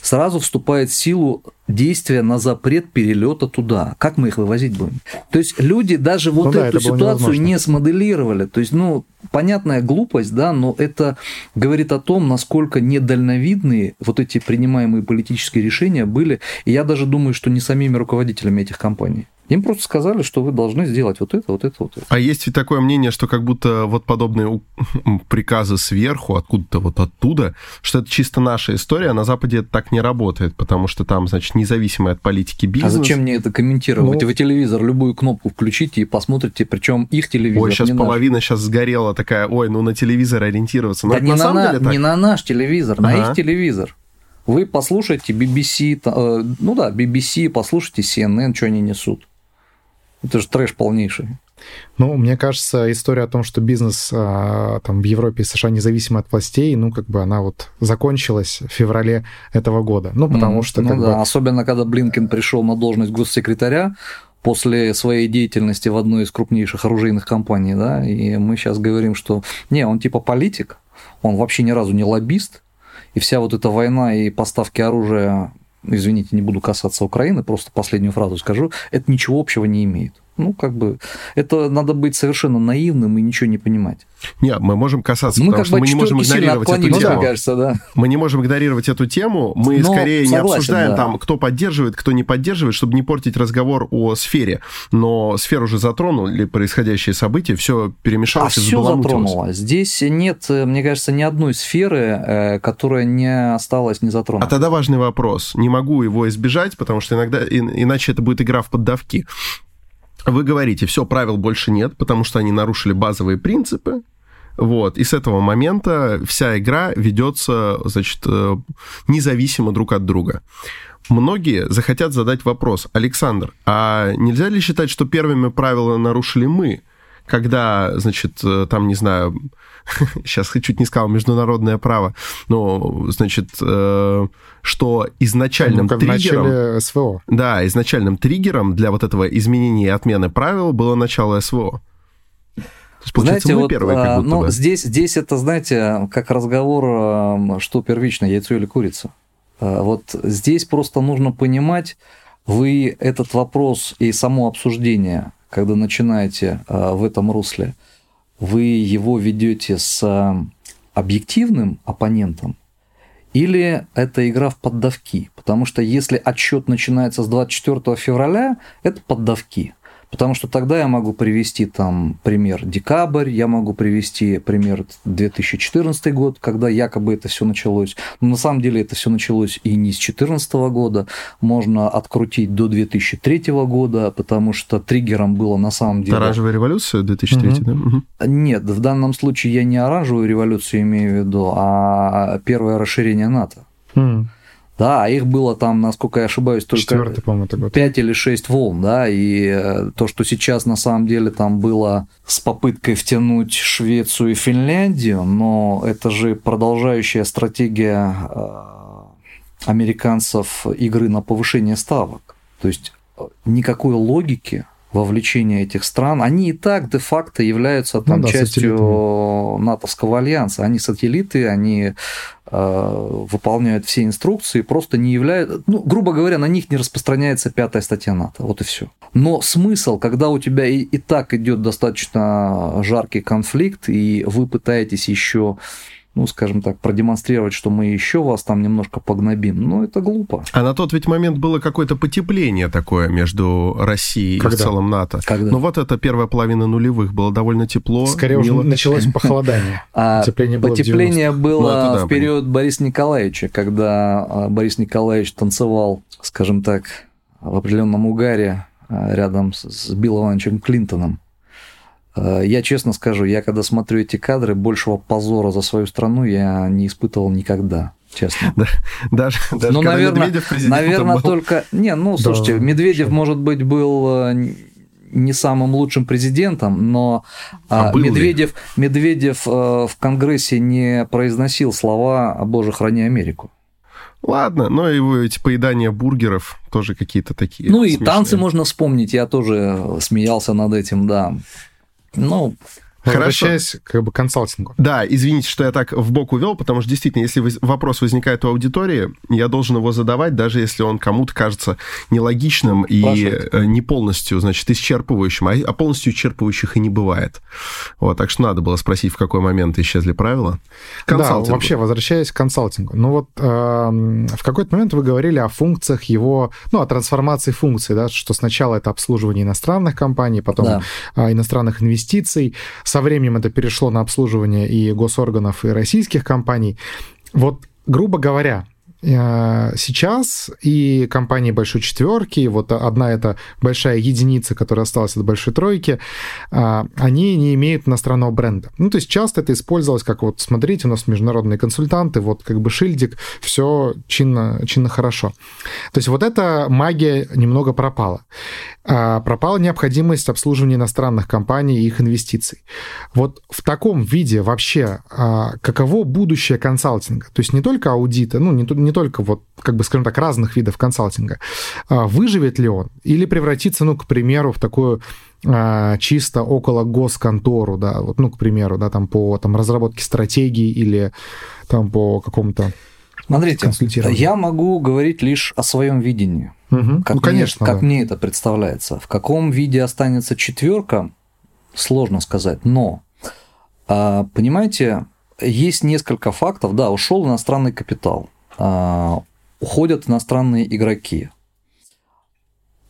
сразу вступает в силу действие на запрет перелета туда. Как мы их вывозить будем? То есть люди даже вот Ну да, эту это было ситуацию не смоделировали. То есть, ну, понятная глупость, да, но это говорит о том, насколько недальновидные вот эти принимаемые политические решения были. И я даже думаю, что не самими руководителями этих компаний. Им просто сказали, что вы должны сделать вот это, вот это, вот это. А есть ведь такое мнение, что как будто вот подобные [LAUGHS] приказы сверху, откуда-то вот оттуда, что это чисто наша история, а на Западе это так не работает, потому что там, значит, независимый от политики А бизнес. зачем мне это комментировать? Ну- Вы телевизор, любую кнопку включите и посмотрите, причем их телевизор. Ой, сейчас не наш. половина сейчас сгорела такая, ой, ну на телевизор ориентироваться. Но Да это не на на, на- деле так? не на наш телевизор, на Ага. их телевизор. Вы послушайте BBC, э, ну да, BBC, послушайте CNN, что они несут. Это же трэш полнейший. Ну, мне кажется, история о том, что бизнес а, там в Европе и США независимо от властей, ну, как бы она вот закончилась в феврале этого года. Ну, потому Мгм. что Ну как да, бы... Особенно, когда Блинкен пришел на должность госсекретаря после своей деятельности в одной из крупнейших оружейных компаний, да, и мы сейчас говорим, что не, он типа политик, он вообще ни разу не лоббист, и вся вот эта война и поставки оружия, извините, не буду касаться Украины, просто последнюю фразу скажу, это ничего общего не имеет. Ну, как бы, это надо быть совершенно наивным и ничего не понимать. Нет, мы можем касаться, Мы потому что мы не можем игнорировать эту тему. мне кажется, да. Мы не можем игнорировать эту тему, мы Но скорее не согласен, обсуждаем да. там, кто поддерживает, кто не поддерживает, чтобы не портить разговор о сфере. Но сферу уже затронули происходящие события, все А перемешалось и все затронуло. Здесь нет, э, мне кажется, ни одной сферы, э, которая не осталась не А затронута. тогда важный вопрос. Не могу его избежать, потому что иногда ин- иначе это будет игра в поддавки. Вы говорите, все, правил больше нет, потому что они нарушили базовые принципы. Вот, и с этого момента вся игра ведется, значит, э, независимо друг от друга. Многие захотят задать вопрос, Александр, а нельзя ли считать, что первыми правила нарушили мы, когда, значит, э, там, не знаю, [LAUGHS] сейчас чуть не сказал международное право, но, значит, э, что изначальным ну, триггером... СВО. Да, изначальным триггером для вот этого изменения и отмены правил было начало СВО. То есть, получается, знаете, мы вот, первые, а, как будто ну, бы. здесь, здесь это, знаете, как разговор, а, что первично, яйцо или курица. А, Вот здесь просто нужно понимать, вы этот вопрос и само обсуждение, когда начинаете а, в этом русле, вы его ведете с а, объективным оппонентом, или это игра в поддавки? Потому что если отсчет начинается с 24 февраля, это поддавки. Потому что тогда я могу привести там пример декабрь, я могу привести пример 2014 год, когда якобы это все началось. Но на самом деле это все началось и не с 2014 года. Можно открутить до 2003 года, потому что триггером было на самом деле... Оранжевая революция 2003, Мгм. да? Мгм. Нет, в данном случае я не оранжевую революцию имею в виду, а первое расширение НАТО. М. Да, их было там, насколько я ошибаюсь, только год. 5 или 6 волн, да, и э, то, что сейчас на самом деле там было с попыткой втянуть Швецию и Финляндию, но это же продолжающая стратегия э, американцев игры на повышение ставок. То есть э, никакой логики вовлечения этих стран, они и так де-факто являются там Ну да, частью сателлитами. натовского альянса. Они сателлиты, они выполняют все инструкции, просто не являются... Ну, грубо говоря, на них не распространяется пятая статья НАТО. Вот и все. Но смысл, когда у тебя и, и так идет достаточно жаркий конфликт, и вы пытаетесь еще ну, скажем так, продемонстрировать, что мы еще вас там немножко погнобим, ну, это глупо. А на тот ведь момент было какое-то потепление такое между Россией Когда? и в целом НАТО. Когда? Ну вот это первая половина нулевых, было довольно тепло. Скорее уже началось [LAUGHS] похолодание. А Потепление было в потепление 90-х. было Ну, это да, в период Бориса Николаевича, когда а, Борис Николаевич танцевал, скажем так, в определенном угаре а, рядом с- с Биллом Ивановичем Клинтоном. А, Я честно скажу, я когда смотрю эти кадры, большего позора за свою страну я не испытывал никогда, честно. Даже, даже Ну, наверное, Медведев наверное, был. только... Не, ну, слушайте, Да, Медведев, что? может быть, был э, не самым лучшим президентом, но А а, был ли? Медведев, Медведев э, в Конгрессе не произносил слова «О Боже, храни Америку». Ладно, но и вы эти поедания бургеров тоже какие-то такие Ну и смешные. танцы можно вспомнить, я тоже смеялся над этим, да. Ну, Хорошо. Возвращаясь как бы к консалтингу. Да, извините, что я так в бок увел, потому что действительно, если вопрос возникает у аудитории, я должен его задавать, даже если он кому-то кажется нелогичным и Спрашивайте. э, не полностью, значит, исчерпывающим, а, а полностью исчерпывающих и не бывает. Вот, так что надо было спросить, в какой момент исчезли правила. Да, Консалтингу. вообще, возвращаясь к консалтингу. Ну вот эм, в какой-то момент вы говорили о функциях его, ну, о трансформации функций, да, что сначала это обслуживание иностранных компаний, потом Да. а, иностранных инвестиций. Со временем это перешло на обслуживание и госорганов, и российских компаний. Вот, грубо говоря, сейчас и компании Большой Четверки, вот одна эта большая единица, которая осталась от Большой Тройки, а, они не имеют иностранного бренда. Ну, то есть часто это использовалось как вот, смотрите, у нас международные консультанты, вот как бы шильдик, все чинно, чинно хорошо. То есть вот эта магия немного пропала. А, пропала необходимость обслуживания иностранных компаний и их инвестиций. Вот в таком виде вообще каково будущее консалтинга? То есть не только аудита, ну не, то- не только вот, как бы, скажем так, разных видов консалтинга. А, выживет ли он? Или превратится, ну, к примеру, в такую а, чисто около госконтору, да, вот, ну, к примеру, да, там по там, разработке стратегии или там по какому-то... смотрите, я могу говорить лишь о своем видении. Мгм. Как, ну, конечно, мне, как да. мне это представляется. В каком виде останется четверка, сложно сказать. Но, а, понимаете, есть несколько фактов. Да, ушел иностранный капитал, уходят иностранные игроки.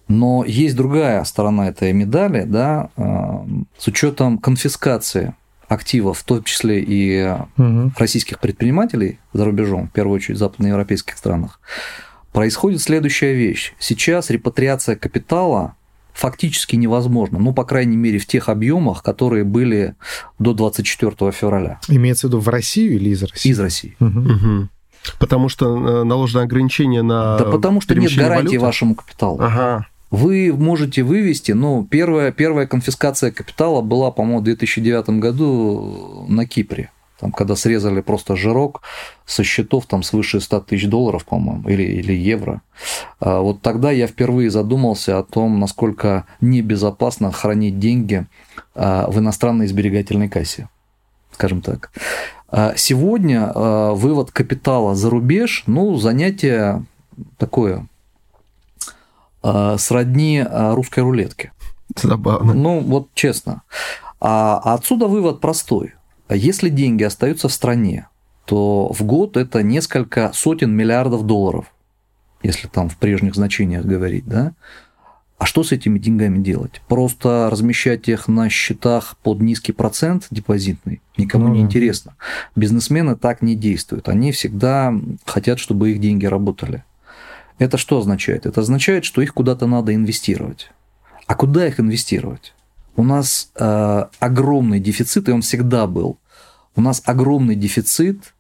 Но есть другая сторона этой медали, да, а, с учетом конфискации активов, в том числе и Мгм. российских предпринимателей за рубежом, в первую очередь в западноевропейских странах, происходит следующая вещь. Сейчас репатриация капитала фактически невозможна, ну, по крайней мере, в тех объемах, которые были до 24 февраля Имеется в виду в Россию или из России? из России. Мгм. Мгм. Потому что э, наложено ограничение на да потому что нет гарантии валюты? вашему капиталу. Ага. Вы можете вывести, ну, первая, первая конфискация капитала была, по-моему, в 2009 году на Кипре. Там, когда срезали просто жирок со счетов там свыше 100 тысяч долларов, по-моему, или, или евро. А Вот тогда я впервые задумался о том, насколько небезопасно хранить деньги а, в иностранной сберегательной кассе, скажем так. А Сегодня а, вывод капитала за рубеж, ну, занятие такое а, сродни русской рулетке. Забавно. Ну, вот честно. А отсюда вывод простой. Если деньги остаются в стране, то в год это несколько сотен миллиардов долларов, если там в прежних значениях говорить, да? А что с этими деньгами делать? Просто размещать их на счетах под низкий процент депозитный? Никому Ну не интересно. Бизнесмены так не действуют. Они всегда хотят, чтобы их деньги работали. Это что означает? Это означает, что их куда-то надо инвестировать. А куда их инвестировать? У нас э, огромный дефицит, и он всегда был. У нас огромный дефицит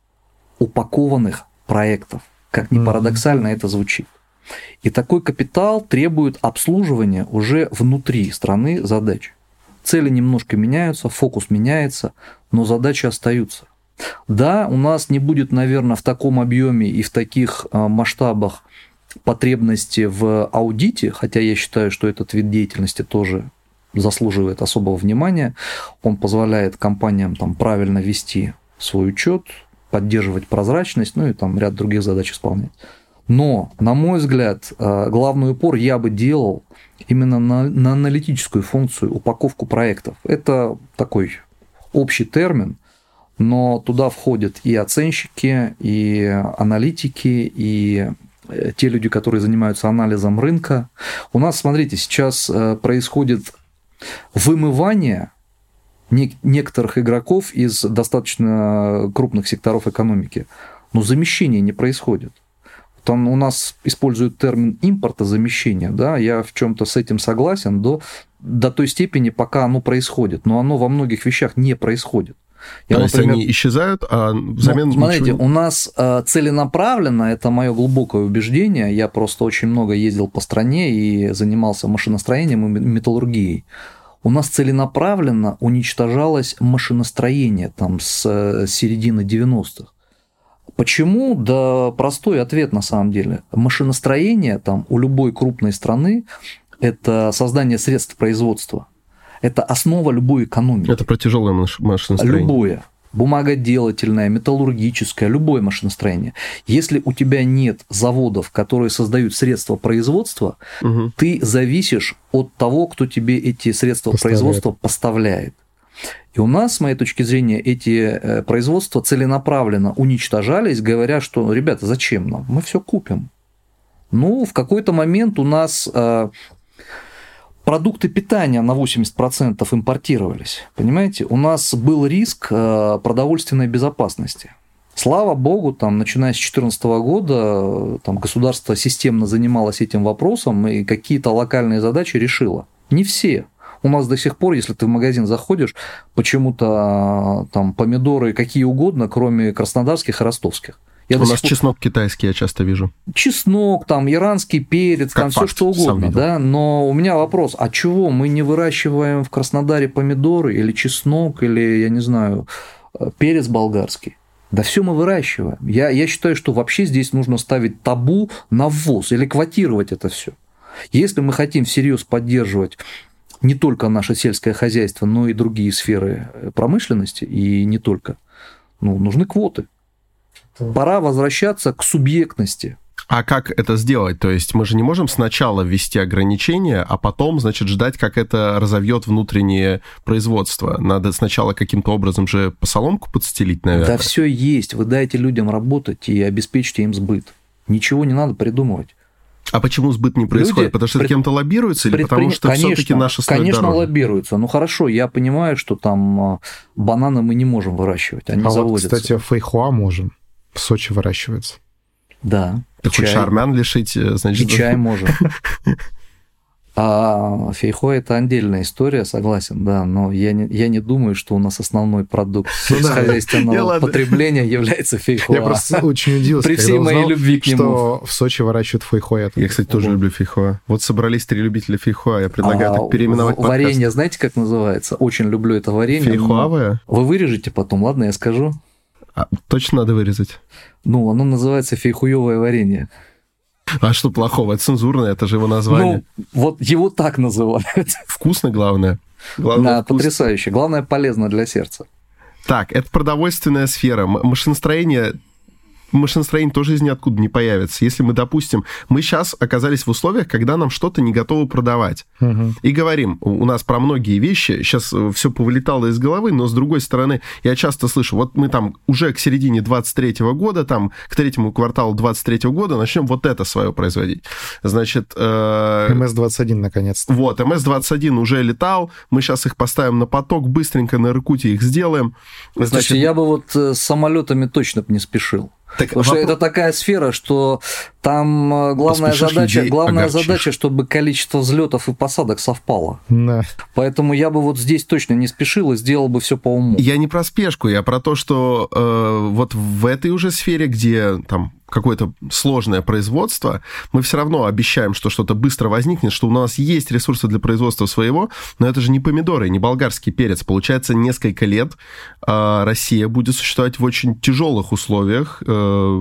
упакованных проектов. как ни парадоксально это звучит. И такой капитал требует обслуживания уже внутри страны задач. Цели немножко меняются, фокус меняется, но задачи остаются. Да, у нас не будет, наверное, в таком объеме и в таких а, масштабах потребности в аудите, хотя я считаю, что этот вид деятельности тоже заслуживает особого внимания. Он позволяет компаниям там, правильно вести свой учет, поддерживать прозрачность, ну и там ряд других задач исполнять. Но, на мой взгляд, а, главный упор я бы делал именно на, на аналитическую функцию, упаковку проектов. Это такой общий термин, но туда входят и оценщики, и аналитики, и э, те люди, которые занимаются анализом рынка. У нас, смотрите, сейчас э, происходит вымывание некоторых игроков из достаточно крупных секторов экономики, но замещение не происходит. Там у нас используют термин импортозамещения, да, я в чем-то с этим согласен до, до той степени, пока оно происходит, но оно во многих вещах не происходит. Я, То например, они исчезают, а взамен ну, Смотрите, ничего... у нас э, целенаправленно, это мое глубокое убеждение, я просто очень много ездил по стране и занимался машиностроением и металлургией. У нас целенаправленно уничтожалось машиностроение там с э, середины 90-х. Почему? Да простой ответ на самом деле. Машиностроение там у любой крупной страны – это создание средств производства. Это основа любой экономики. Это про тяжелое машиностроение. Любое. Бумагоделательное, металлургическое, любое машиностроение. Если у тебя нет заводов, которые создают средства производства, угу. ты зависишь от того, кто тебе эти средства поставляет. производства поставляет. И у нас, с моей точки зрения, эти э, производства целенаправленно уничтожались, говоря, что, ребята, зачем нам? Мы все купим. Ну, в какой-то момент у нас э, продукты питания на 80% импортировались. Понимаете, у нас был риск э, продовольственной безопасности. Слава богу, там, начиная с 2014 года там, государство системно занималось этим вопросом и какие-то локальные задачи решило. Не все. У нас до сих пор, если ты в магазин заходишь, почему-то там помидоры какие угодно, кроме краснодарских и ростовских. Я У нас пор... чеснок китайский, я часто вижу. Чеснок, там, иранский перец, как там все что угодно, да. Но у меня вопрос: а чего мы не выращиваем в Краснодаре помидоры или чеснок, или, я не знаю, э, перец болгарский? Да все мы выращиваем. Я, я считаю, что вообще здесь нужно ставить табу на ввоз или квотировать это все. Если мы хотим всерьез поддерживать не только наше сельское хозяйство, но и другие сферы э, промышленности, и не только. Ну, нужны квоты. Пора возвращаться к субъектности. А как это сделать? То есть мы же не можем сначала ввести ограничения, а потом, значит, ждать, как это разовьет внутреннее производство. Надо сначала каким-то образом же по соломку подстелить, наверное. Да все есть. Вы дайте людям работать и обеспечьте им сбыт. Ничего не надо придумывать. А почему сбыт не происходит? Люди потому что пред... кем-то лоббируется или потому что конечно, все-таки наши стоят Конечно, дороже? лоббируются. Ну хорошо, я понимаю, что там а, бананы мы не можем выращивать, они а заводятся. Вот, кстати, фейхуа можем. В Сочи выращивается. Да. Ты хочешь армян лишить, э, значит... И чай можем. [LAUGHS] А фейхо это отдельная история, согласен, да, но я не, я не думаю, что у нас основной продукт [LAUGHS] ну, сельскохозяйственного [LAUGHS] потребления является фейхо. Я просто очень удивился, При всей моей любви к нему. что в Сочи выращивают фейхо. Я, кстати, тоже люблю фейхо. Вот собрались три любителя фейхо, я предлагаю а, так переименовать Варенье, знаете, как называется? Очень люблю это варенье. Фейхоавое? Вы вырежете потом, ладно, я скажу. А, точно надо вырезать? Ну, оно называется фейхуевое варенье. А что плохого? Это цензурное, это же его название. Ну, вот его так называют. Вкусно, главное. главное да, вкус. потрясающе. Главное, полезно для сердца. Так, это продовольственная сфера. Машиностроение машиностроение тоже из ниоткуда не появится. Если мы, допустим, мы сейчас оказались в условиях, когда нам что-то не готовы продавать. Угу. И говорим, у нас про многие вещи, сейчас э, все повылетало из головы, но с другой стороны, я часто слышу, вот мы там уже к середине 23 года, там к третьему кварталу 23 года начнем вот это свое производить. Значит... Э... МС-21 наконец-то. Вот, МС-21 уже летал, мы сейчас их поставим на поток, быстренько на Иркутии их сделаем. Значит, Значит я бы вот э, с самолетами точно не спешил. Так, Потому вопрос... что это такая сфера, что там э, главная задача, главная задача, чтобы количество взлетов и посадок совпало. Да. Поэтому я бы вот здесь точно не спешил и сделал бы все по уму. Я не про спешку, я про то, что э, вот в этой уже сфере, где там какое-то сложное производство, мы все равно обещаем, что что-то быстро возникнет, что у нас есть ресурсы для производства своего, но это же не помидоры, не болгарский перец. Получается, несколько лет э, Россия будет существовать в очень тяжелых условиях. Э,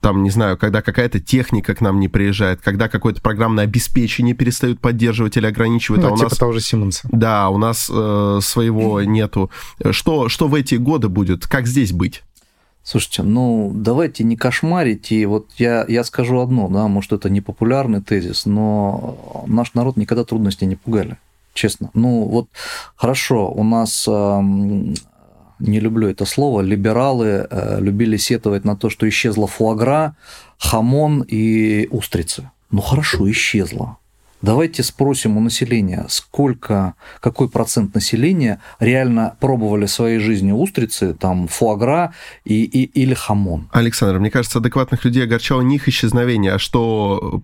там, не знаю, когда какая-то техника к нам не приезжает, когда какое-то программное обеспечение перестают поддерживать или ограничивать. Ну, а у типа нас, того же Симонса. Да, у нас э, своего нету. Что, что в эти годы будет? Как здесь быть? Слушайте, ну давайте не кошмарить. И вот я, я скажу одно, да, может, это не популярный тезис, но наш народ никогда трудностей не пугали, честно. Ну вот хорошо, у нас не люблю это слово, либералы э, любили сетовать на то, что исчезла фуагра, хамон и устрицы. Ну хорошо, исчезла. Давайте спросим у населения, сколько, какой процент населения реально пробовали в своей жизни устрицы, там, фуагра и, и, или хамон. Александр, мне кажется, адекватных людей огорчало не их исчезновение, а что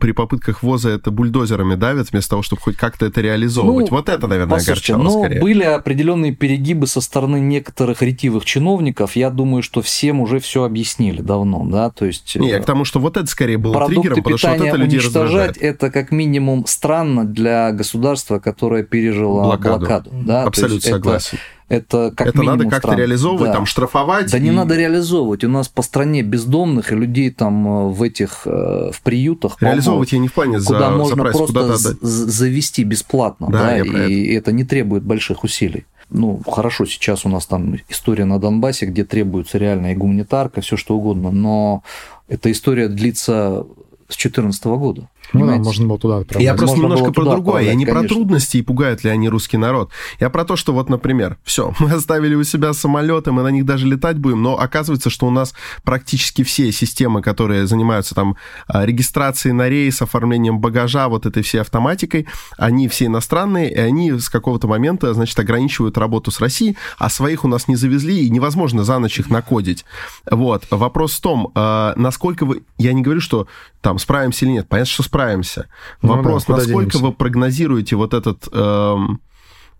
при попытках ВОЗа это бульдозерами давят, вместо того, чтобы хоть как-то это реализовывать. Ну, вот это, наверное, послушайте, огорчало но скорее. были определенные перегибы со стороны некоторых ретивых чиновников. Я думаю, что всем уже все объяснили давно, да, то есть... Не, я к тому, что вот это скорее было триггером, потому что вот это людей раздражает. это как минимум странно для государства, которое пережило блокаду. блокаду да? Абсолютно согласен. Это это как Это надо как-то реализовывать, да. там штрафовать. Да и... не надо реализовывать. У нас по стране бездомных и людей там э, в этих э, в приютах. Реализовывать я не в плане за, куда можно за прайс, просто завести бесплатно, да, да и это. это не требует больших усилий ну, хорошо, сейчас у нас там история на Донбассе, где требуется реальная гуманитарка, все что угодно, но эта история длится с 2014 года. Ну да, можно было туда отправлять. Я просто можно немножко про другое. Я не конечно. про трудности и пугают ли они русский народ. Я про то, что вот, например, все, [LAUGHS] мы оставили у себя самолеты, мы на них даже летать будем, но оказывается, что у нас практически все системы, которые занимаются там а, регистрацией на рейс, оформлением багажа, вот этой всей автоматикой, они все иностранные, и они с какого-то момента, значит, ограничивают работу с Россией, а своих у нас не завезли, и невозможно за ночь их накодить. Вот. Вопрос в том, а, насколько вы... Я не говорю, что там справимся или нет. Понятно, что справимся справимся. Ну, Вопрос, да, насколько денемся? вы прогнозируете вот этот эм,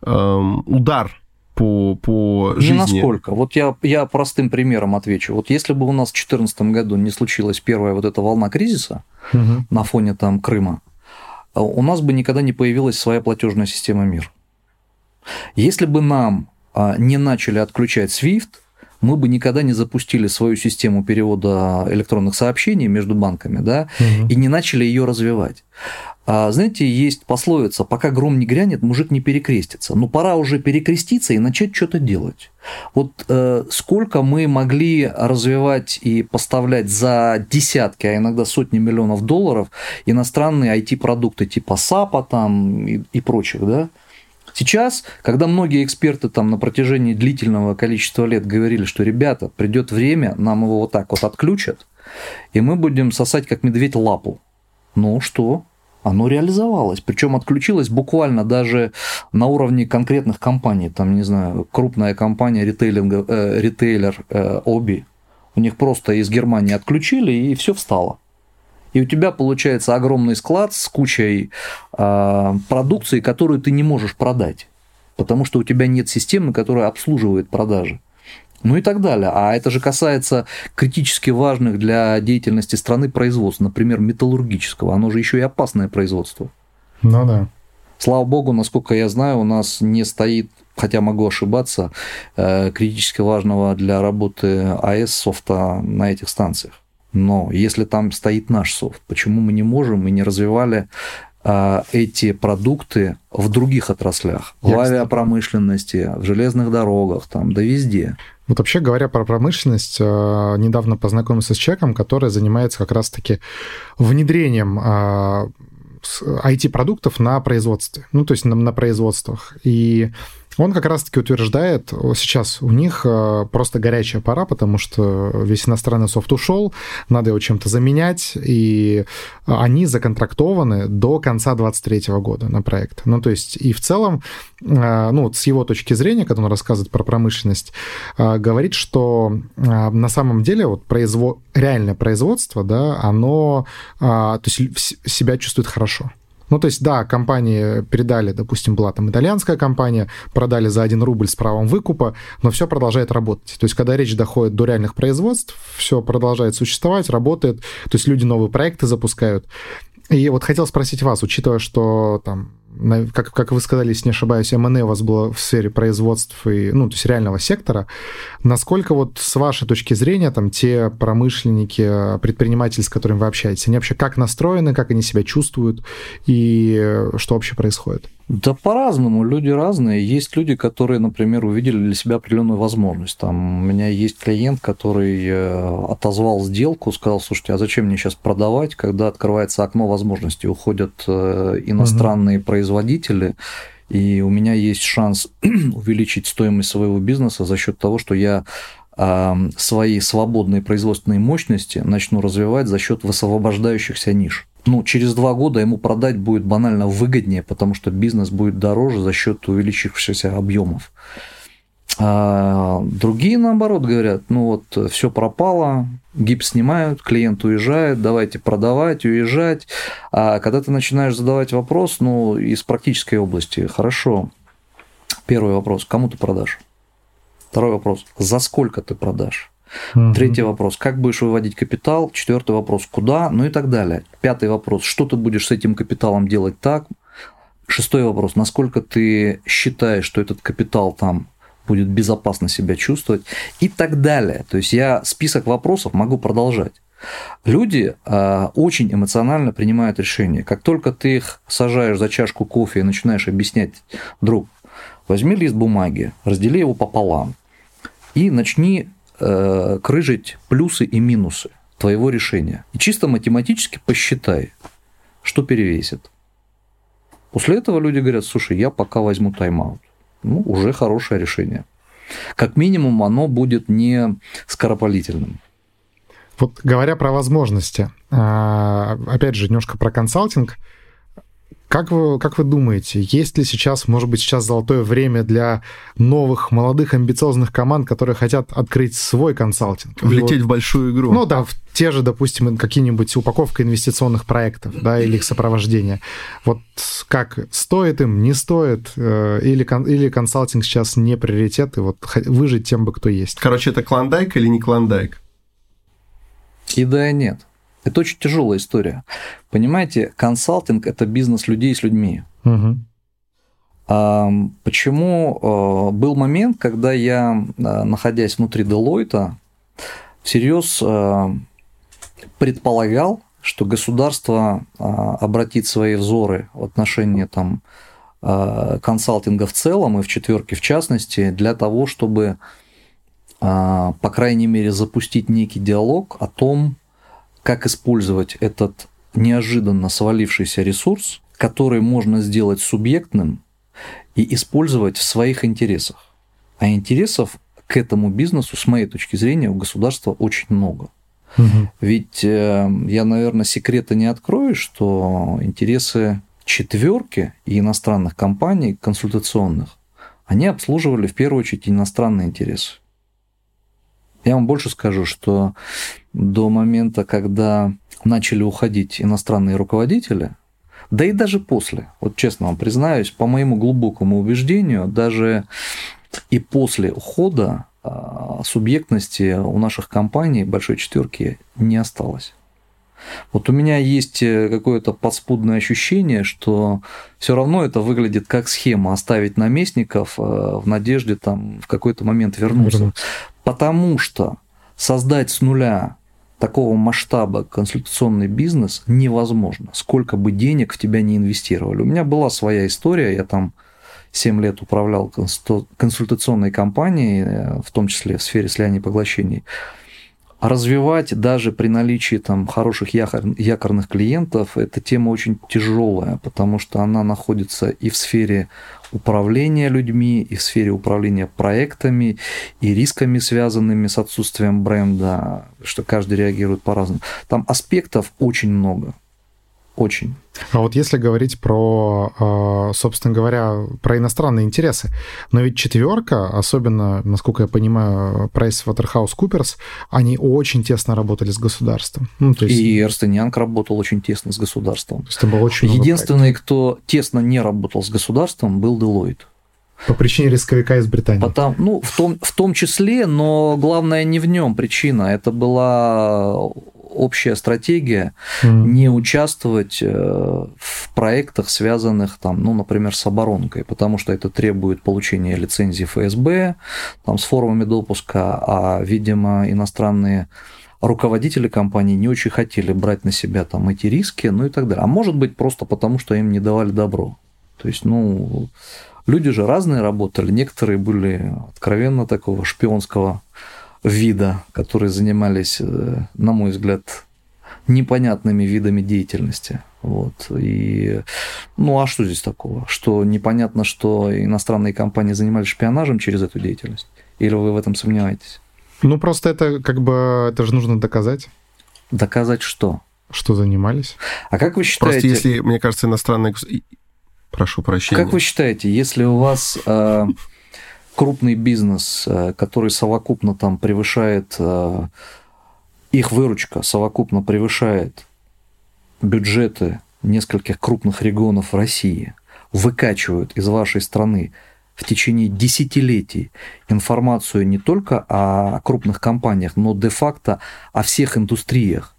эм, удар по, по жизни? Не насколько. Вот я, я простым примером отвечу. Вот если бы у нас в 2014 году не случилась первая вот эта волна кризиса угу. на фоне там Крыма, э, у нас бы никогда не появилась своя платежная система МИР. Если бы нам а, не начали отключать SWIFT, мы бы никогда не запустили свою систему перевода электронных сообщений между банками, да, угу. и не начали ее развивать. А, знаете, есть пословица «пока гром не грянет, мужик не перекрестится». Но пора уже перекреститься и начать что-то делать. Вот э, сколько мы могли развивать и поставлять за десятки, а иногда сотни миллионов долларов иностранные IT-продукты типа САПа там и, и прочих, да? Сейчас, когда многие эксперты там на протяжении длительного количества лет говорили, что ребята, придет время, нам его вот так вот отключат, и мы будем сосать как медведь лапу. Ну что? Оно реализовалось. Причем отключилось буквально даже на уровне конкретных компаний. Там, не знаю, крупная компания ритейлинга, э, ритейлер э, Оби. У них просто из Германии отключили, и все встало и у тебя получается огромный склад с кучей э, продукции, которую ты не можешь продать, потому что у тебя нет системы, которая обслуживает продажи. Ну и так далее. А это же касается критически важных для деятельности страны производств, например, металлургического. Оно же еще и опасное производство. Ну да. Слава богу, насколько я знаю, у нас не стоит, хотя могу ошибаться, э, критически важного для работы АЭС софта на этих станциях. Но если там стоит наш софт, почему мы не можем и не развивали а, эти продукты в других отраслях, в авиапромышленности, в железных дорогах, там, да везде. Вот вообще говоря про промышленность, а, недавно познакомился с человеком, который занимается как раз-таки внедрением IT-продуктов а, на производстве, ну, то есть на, на производствах. И он как раз-таки утверждает, сейчас у них э, просто горячая пора, потому что весь иностранный софт ушел, надо его чем-то заменять, и они законтрактованы до конца 2023 года на проект. Ну, то есть, и в целом, э, ну, с его точки зрения, когда он рассказывает про промышленность, э, говорит, что на самом деле вот производ... реальное производство, да, оно то есть себя чувствует хорошо. Ну, то есть, да, компании передали, допустим, была там итальянская компания, продали за 1 рубль с правом выкупа, но все продолжает работать. То есть, когда речь доходит до реальных производств, все продолжает существовать, работает, то есть люди новые проекты запускают. И вот хотел спросить вас, учитывая, что там как, как вы сказали, если не ошибаюсь, МНЭ у вас было в сфере производств и, ну, то есть реального сектора. Насколько вот с вашей точки зрения там те промышленники, предприниматели, с которыми вы общаетесь, они вообще как настроены, как они себя чувствуют и что вообще происходит? Да по-разному, люди разные. Есть люди, которые, например, увидели для себя определенную возможность. Там у меня есть клиент, который э, отозвал сделку, сказал, слушайте, а зачем мне сейчас продавать, когда открывается окно возможностей, уходят э, иностранные угу. производители, и у меня есть шанс [CLEARS THROAT] увеличить стоимость своего бизнеса за счет того, что я свои свободные производственные мощности начну развивать за счет высвобождающихся ниш ну, через два года ему продать будет банально выгоднее, потому что бизнес будет дороже за счет увеличившихся объемов. А другие, наоборот, говорят, ну вот все пропало, гипс снимают, клиент уезжает, давайте продавать, уезжать. А когда ты начинаешь задавать вопрос, ну, из практической области, хорошо, первый вопрос, кому ты продашь? Второй вопрос, за сколько ты продашь? Угу. Третий вопрос, как будешь выводить капитал? Четвертый вопрос, куда? Ну и так далее. Пятый вопрос, что ты будешь с этим капиталом делать так? Шестой вопрос, насколько ты считаешь, что этот капитал там будет безопасно себя чувствовать и так далее. То есть я список вопросов могу продолжать. Люди э, очень эмоционально принимают решения. Как только ты их сажаешь за чашку кофе и начинаешь объяснять, друг, возьми лист бумаги, раздели его пополам и начни э, крыжить плюсы и минусы твоего решения. И чисто математически посчитай, что перевесит. После этого люди говорят, слушай, я пока возьму тайм-аут. Ну, уже хорошее решение. Как минимум, оно будет не скоропалительным. Вот говоря про возможности, а, опять же, немножко про консалтинг – как вы, как вы думаете, есть ли сейчас, может быть, сейчас золотое время для новых, молодых, амбициозных команд, которые хотят открыть свой консалтинг? Влететь вот, в большую игру. Ну да, в те же, допустим, какие-нибудь упаковка инвестиционных проектов, да, или их сопровождение. Вот как, стоит им, не стоит, э, или, или консалтинг сейчас не приоритет, и вот выжить тем бы, кто есть? Короче, это клондайк или не клондайк? И да, и нет. Это очень тяжелая история. Понимаете, консалтинг это бизнес людей с людьми. Угу. Почему а, был момент, когда я, а, находясь внутри Делойта, всерьез а, предполагал, что государство обратит свои взоры в отношении там, консалтинга в целом и в четверке в частности для того, чтобы, по крайней мере, запустить некий диалог о том, как использовать этот неожиданно свалившийся ресурс, который можно сделать субъектным и использовать в своих интересах. А интересов к этому бизнесу, с моей точки зрения, у государства очень много. Угу. Ведь э, я, наверное, секрета не открою, что интересы четверки и иностранных компаний консультационных, они обслуживали в первую очередь иностранные интересы. Я вам больше скажу, что до момента, когда начали уходить иностранные руководители, да и даже после, вот честно вам признаюсь, по моему глубокому убеждению, даже и после ухода а, субъектности у наших компаний большой четверки не осталось. Вот у меня есть э, какое-то подспудное ощущение, что все равно это выглядит как схема оставить наместников э, в надежде там в какой-то момент вернуться. вернуться. Потому что создать с нуля такого масштаба консультационный бизнес невозможно, сколько бы денег в тебя не инвестировали. У меня была своя история, я там 7 лет управлял консультационной компанией, э, в том числе в сфере слияния и поглощений развивать даже при наличии там хороших якор, якорных клиентов, эта тема очень тяжелая, потому что она находится и в сфере управления людьми, и в сфере управления проектами, и рисками, связанными с отсутствием бренда, что каждый реагирует по-разному. Там аспектов очень много Очень. А вот если говорить про, э, собственно говоря, про иностранные интересы, но ведь четверка, особенно, насколько я понимаю, PricewaterhouseCoopers, они очень тесно работали с государством. Ну, то есть... И Эрст Янг работал очень тесно с государством. То есть там было очень Единственный, кто тесно не работал с государством, был Deloitte. По причине рисковика из Британии. Потому, ну, в том, в том числе, но главное не в нем причина. Это была общая стратегия mm. не участвовать э, в проектах, связанных, там, ну, например, с оборонкой, потому что это требует получения лицензии ФСБ, там, с формами допуска, а, видимо, иностранные руководители компании не очень хотели брать на себя там эти риски, ну и так далее. А может быть просто потому, что им не давали добро. То есть, ну, люди же разные работали, некоторые были откровенно такого шпионского вида, которые занимались, э, на мой взгляд, непонятными видами деятельности. Вот. И, ну а что здесь такого? Что непонятно, что иностранные компании занимались шпионажем через эту деятельность? Или вы в этом сомневаетесь? Ну просто это как бы, это же нужно доказать. Доказать что? Что занимались. А как вы считаете... Просто если, мне кажется, иностранные... Прошу прощения. Как вы считаете, если у вас э, крупный бизнес, э, который совокупно там превышает, э, их выручка совокупно превышает бюджеты нескольких крупных регионов России, выкачивают из вашей страны в течение десятилетий информацию не только о крупных компаниях, но де-факто о всех индустриях,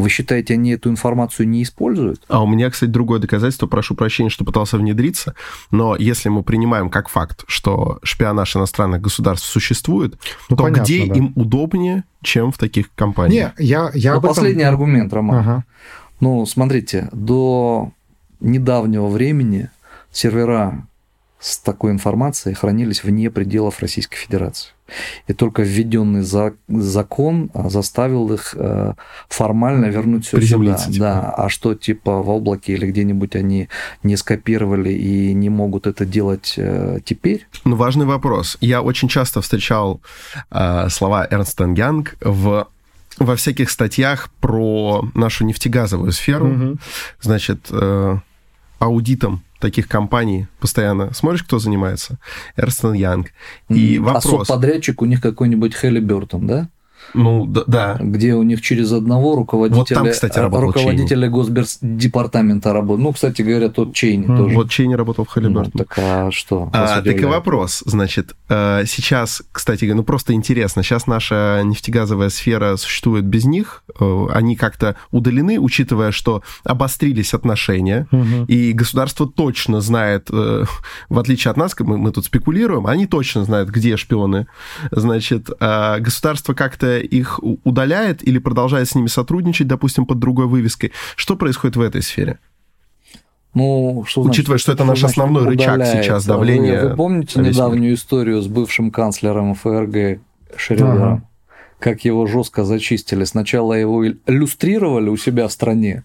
вы считаете, они эту информацию не используют? А у меня, кстати, другое доказательство, прошу прощения, что пытался внедриться, но если мы принимаем как факт, что шпионаж иностранных государств существует, ну, то понятно, где да. им удобнее, чем в таких компаниях? Не, я, я ну, этом... Последний аргумент, Роман. Ага. Ну, смотрите, до недавнего времени сервера с такой информацией хранились вне пределов Российской Федерации. И только введенный за, закон а, заставил их э, формально вернуть все сюда. Типа. Да. А что типа в облаке или где-нибудь они не скопировали и не могут это делать э, теперь? Ну, важный вопрос. Я очень часто встречал э, слова Ernst & Young в во всяких статьях про нашу нефтегазовую сферу. Угу. Значит, э, аудитом таких компаний постоянно смотришь, кто занимается? Ernst & Young. И а вопрос... А подрядчик у них какой-нибудь Halliburton, да? Ну, да, да. Где у них через одного руководителя, вот там, кстати, руководителя Чейни. Госдепартамента работал. Ну, кстати говоря, тот Чейни mm. тоже. Вот Чейни работал в Halliburton. Ну, так а что? А, так и вопрос. Значит, э, сейчас, кстати, ну просто интересно, сейчас наша нефтегазовая сфера существует без них. Э, они как-то удалены, учитывая, что обострились отношения, mm-hmm. и государство точно знает, э, в отличие от нас, мы, мы тут спекулируем, они точно знают, где шпионы. Значит, а государство как-то их удаляет или продолжает с ними сотрудничать, допустим, под другой вывеской? Что происходит в этой сфере? Ну, что Учитывая, значит, что это наш основной рычаг сейчас давления. Вы, вы помните недавнюю мир? историю с бывшим канцлером ФРГ Шредером? Ага. Как его жестко зачистили. Сначала его иллюстрировали у себя в стране,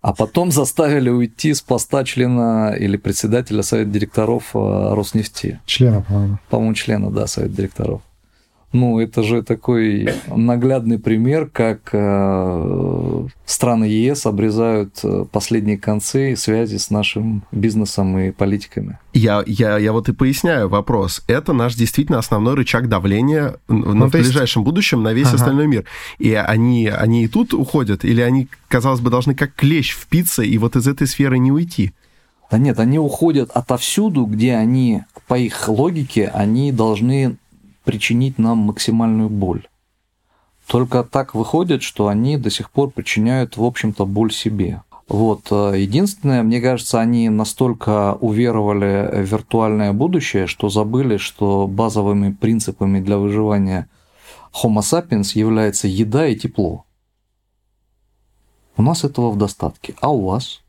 а потом заставили уйти с поста члена или председателя совета директоров э, Роснефти. Члена, по-моему. По-моему, члена, да, совета директоров. Ну, это же такой наглядный пример, как э, страны ЕС обрезают э, последние концы связи с нашим бизнесом и политиками. Я, я, я вот и поясняю вопрос. Это наш действительно основной рычаг давления ну, в ближайшем есть... будущем на весь ага. остальной мир. И они, они и тут уходят, или они, казалось бы, должны как клещ впиться и вот из этой сферы не уйти? Да нет, они уходят отовсюду, где они, по их логике, они должны причинить нам максимальную боль. Только так выходит, что они до сих пор причиняют, в общем-то, боль себе. Вот. Э, единственное, мне кажется, они настолько уверовали в виртуальное будущее, что забыли, что базовыми принципами для выживания Homo sapiens является еда и тепло. У нас этого в достатке. А у вас?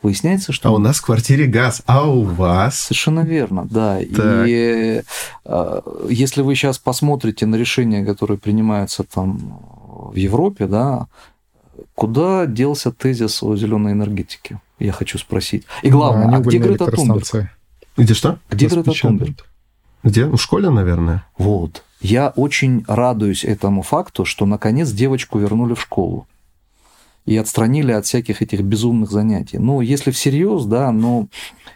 Выясняется, что... А у нас в квартире газ, а у вас... Совершенно верно, да. Так. И э, если вы сейчас посмотрите на решения, которые принимаются там в Европе, да, куда делся тезис о зеленой энергетике? Я хочу спросить. И главное, а, а где Грета Тунберг? Где что? Где Грета Тунберг? Где? В школе, наверное. Вот. Я очень радуюсь этому факту, что наконец девочку вернули в школу. И отстранили от всяких этих безумных занятий. Ну, если всерьез, да, но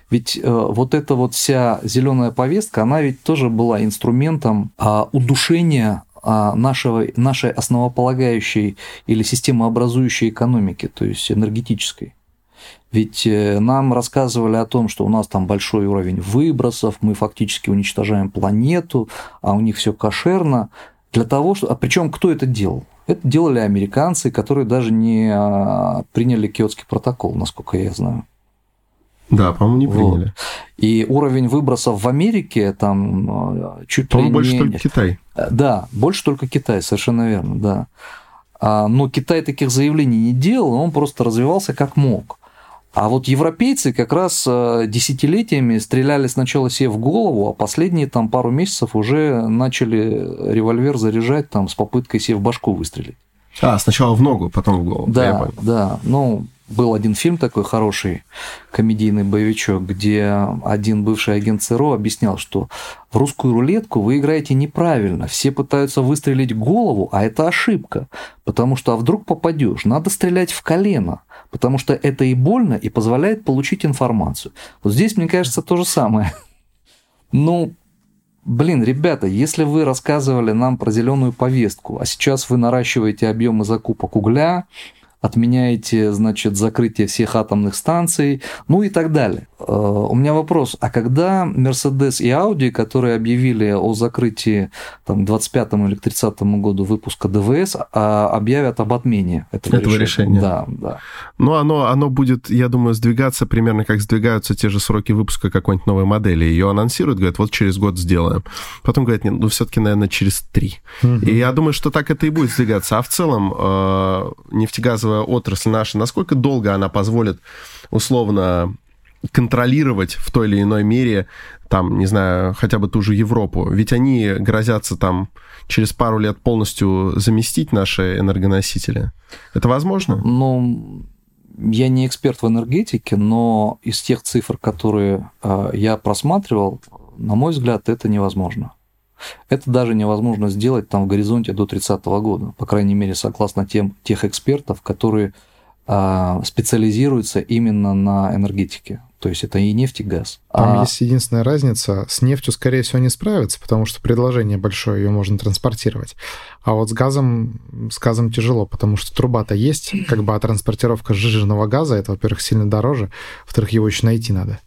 ведь э, вот эта вот вся зеленая повестка, она ведь тоже была инструментом э, удушения а, нашего, нашей основополагающей или системообразующей экономики, то есть энергетической. Ведь э, нам рассказывали о том, что у нас там большой уровень выбросов, мы фактически уничтожаем планету, а у них все кошерно. Для того, что... А причем кто это делал? Это делали американцы, которые даже не а, приняли Киотский протокол, насколько я знаю. Да, по-моему, не приняли. Вот. И уровень выбросов в Америке там а, чуть ли не... больше только Китай. Э, да, больше только Китай, совершенно верно, да. А, но Китай таких заявлений не делал, он просто развивался как мог. А вот европейцы как раз э, десятилетиями стреляли сначала себе в голову, а последние там пару месяцев уже начали револьвер заряжать там с попыткой себе в башку выстрелить. А, сначала в ногу, потом в голову. Да, да. Ну, был один фильм такой хороший, комедийный боевичок, где один бывший агент ЦРУ объяснял, что в русскую рулетку вы играете неправильно. Все пытаются выстрелить голову, а это ошибка. Потому что а вдруг попадешь, надо стрелять в колено. Потому что это и больно, и позволяет получить информацию. Вот здесь, мне кажется, то же самое. [LAUGHS] Ну, Блин, ребята, если вы рассказывали нам про зеленую повестку, а сейчас вы наращиваете объемы закупок угля, отменяете, значит, закрытие всех атомных станций, ну и так далее. Э, у меня вопрос, а когда Mercedes и Audi, которые объявили о закрытии там, к 25 или к 30 году выпуска ДВС, а, объявят об отмене этого, этого решения? решения? Да, да. Ну, оно, оно будет, я думаю, сдвигаться примерно как сдвигаются те же сроки выпуска какой-нибудь новой модели. Ее анонсируют, говорят, вот через год сделаем. Потом говорят, нет, ну, все-таки, наверное, через три. Угу. И я думаю, что так это и будет сдвигаться. А в целом э, нефтегазовая отрасль наша, насколько долго она позволит условно контролировать в той или иной мере, там, не знаю, хотя бы ту же Европу. Ведь они грозятся там через пару лет полностью заместить наши энергоносители. Это возможно? Ну, я не эксперт в энергетике, но из тех цифр, которые э, я просматривал, на мой взгляд, это невозможно. Это даже невозможно сделать там в горизонте до 30 года, по крайней мере, согласно тем, тех экспертов, которые э, специализируются именно на энергетике. То есть это и нефть, и газ. Там а... есть единственная разница. С нефтью, скорее всего, не справиться, потому что предложение большое, ее можно транспортировать. А вот с газом, с газом тяжело, потому что труба-то есть, как бы, а транспортировка сжиженного газа, это, во-первых, сильно дороже, во-вторых, его еще найти надо.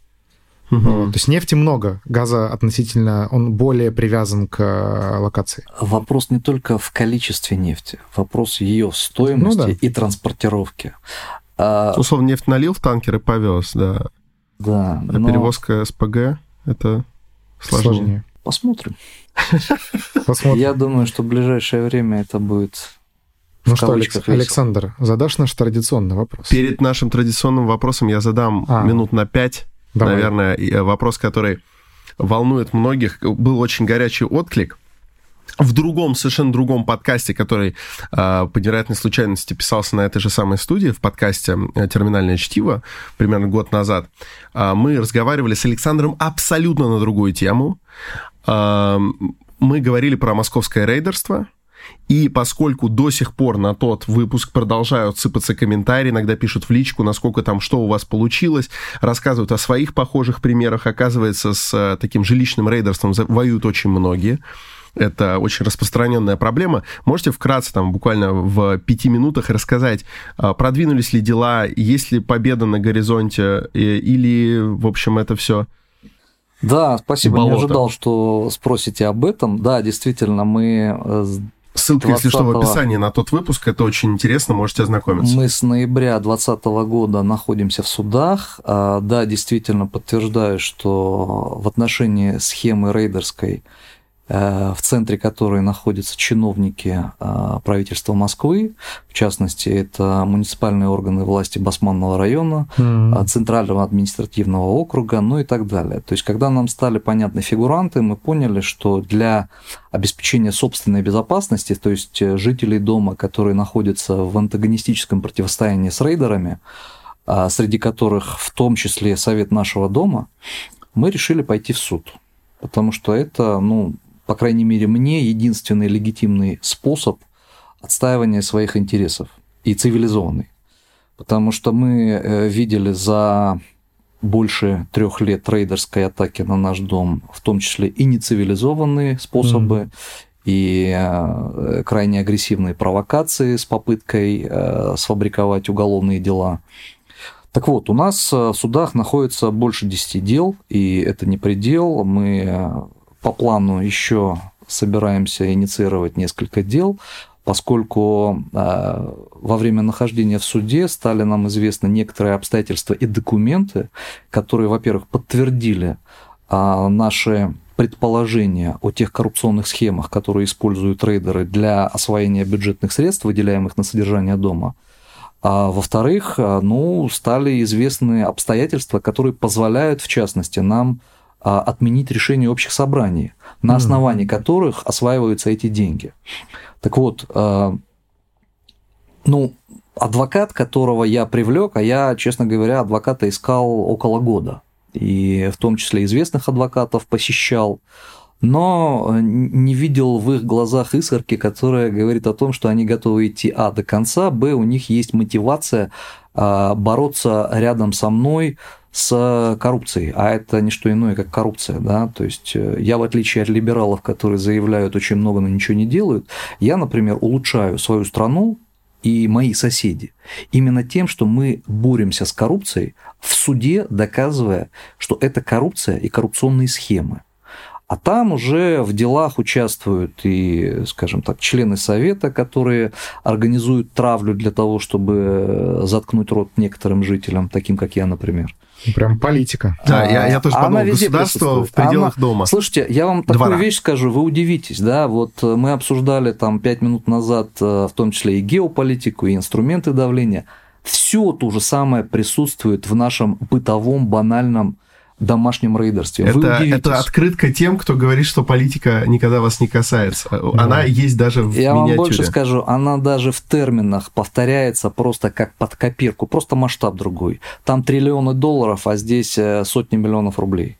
Угу. Вот. То есть нефти много, газа относительно, он более привязан к э, локации. Вопрос не только в количестве нефти, вопрос ее стоимости ну, да. и транспортировки. А... Условно, нефть налил в танкер и повез, да. Да. А но... перевозка СПГ это сложнее. сложнее. Посмотрим. Посмотрим. Я думаю, что в ближайшее время это будет ну что, Алекс, Александр, задашь наш традиционный вопрос? Перед нашим традиционным вопросом я задам а. минут на пять, Давай. наверное, э, вопрос, который волнует многих. Был очень горячий отклик в другом, совершенно другом подкасте, который э, по невероятной случайности писался на этой же самой студии, в подкасте э, «Терминальное чтиво», примерно год назад, э, мы разговаривали с Александром абсолютно на другую тему. Э, мы говорили про московское рейдерство, и поскольку до сих пор на тот выпуск продолжают сыпаться комментарии, иногда пишут в личку, насколько там, что у вас получилось, рассказывают о своих похожих примерах, оказывается, с таким жилищным рейдерством воюют очень многие. Это очень распространенная проблема. Можете вкратце, там, буквально в пяти минутах рассказать, а, продвинулись ли дела, есть ли победа на горизонте, или, в общем, это все да, спасибо. Болото. Не ожидал, что спросите об этом. Да, действительно, мы э, Ссылка, 20... если что, в описании на тот выпуск. Это очень интересно, можете ознакомиться. Мы с ноября 2020 года находимся в судах. А, да, действительно подтверждаю, что в отношении схемы рейдерской в центре которой находятся чиновники э, правительства Москвы, в частности, это муниципальные органы власти Басманного района, mm-hmm. Центрального административного округа, ну и так далее. То есть, когда нам стали понятны фигуранты, мы поняли, что для обеспечения собственной безопасности, то есть жителей дома, которые находятся в антагонистическом противостоянии с рейдерами, среди которых в том числе совет нашего дома, мы решили пойти в суд. Потому что это, ну, по крайней мере, мне единственный легитимный способ отстаивания своих интересов и цивилизованный. потому что мы э, видели за больше трех лет трейдерской атаки на наш дом, в том числе и нецивилизованные способы, mm. и э, крайне агрессивные провокации с попыткой э, сфабриковать уголовные дела. Так вот, у нас в судах находится больше 10 дел, и это не предел. Мы по плану еще собираемся инициировать несколько дел поскольку э, во время нахождения в суде стали нам известны некоторые обстоятельства и документы, которые, во-первых, подтвердили э, наши предположения о тех коррупционных схемах, которые используют трейдеры для освоения бюджетных средств, выделяемых на содержание дома. А во-вторых, э, ну, стали известны обстоятельства, которые позволяют, в частности, нам отменить решение общих собраний, на основании которых осваиваются эти деньги. Так вот, э, ну, адвокат, которого я привлек, а я, честно говоря, адвоката искал около года. И в том числе известных адвокатов посещал, но не видел в их глазах искорки, которая говорит о том, что они готовы идти А до конца, Б у них есть мотивация э, бороться рядом со мной с коррупцией, а это не что иное, как коррупция, да, то есть э, я, в отличие от либералов, которые заявляют очень много, но ничего не делают, я, например, улучшаю свою страну и мои соседи именно тем, что мы боремся с коррупцией в суде, доказывая, что это коррупция и коррупционные схемы. А там уже в делах участвуют и, скажем так, члены совета, которые организуют травлю для того, чтобы заткнуть рот некоторым жителям, таким как я, например. Прям политика. Да, а, я, я тоже подумал, государство в пределах она, дома. Слушайте, я вам такую Двора. вещь скажу, вы удивитесь, да, вот мы обсуждали там пять минут назад э, в том числе и геополитику, и инструменты давления. Все то же самое присутствует в нашем бытовом, банальном домашнем рейдерстве. Это, это открытка тем, кто говорит, что политика никогда вас не касается. Да. Она есть даже в Я миниатюре. вам больше скажу, она даже в терминах повторяется просто как под копирку, просто масштаб другой. Там триллионы долларов, а здесь э, сотни миллионов рублей.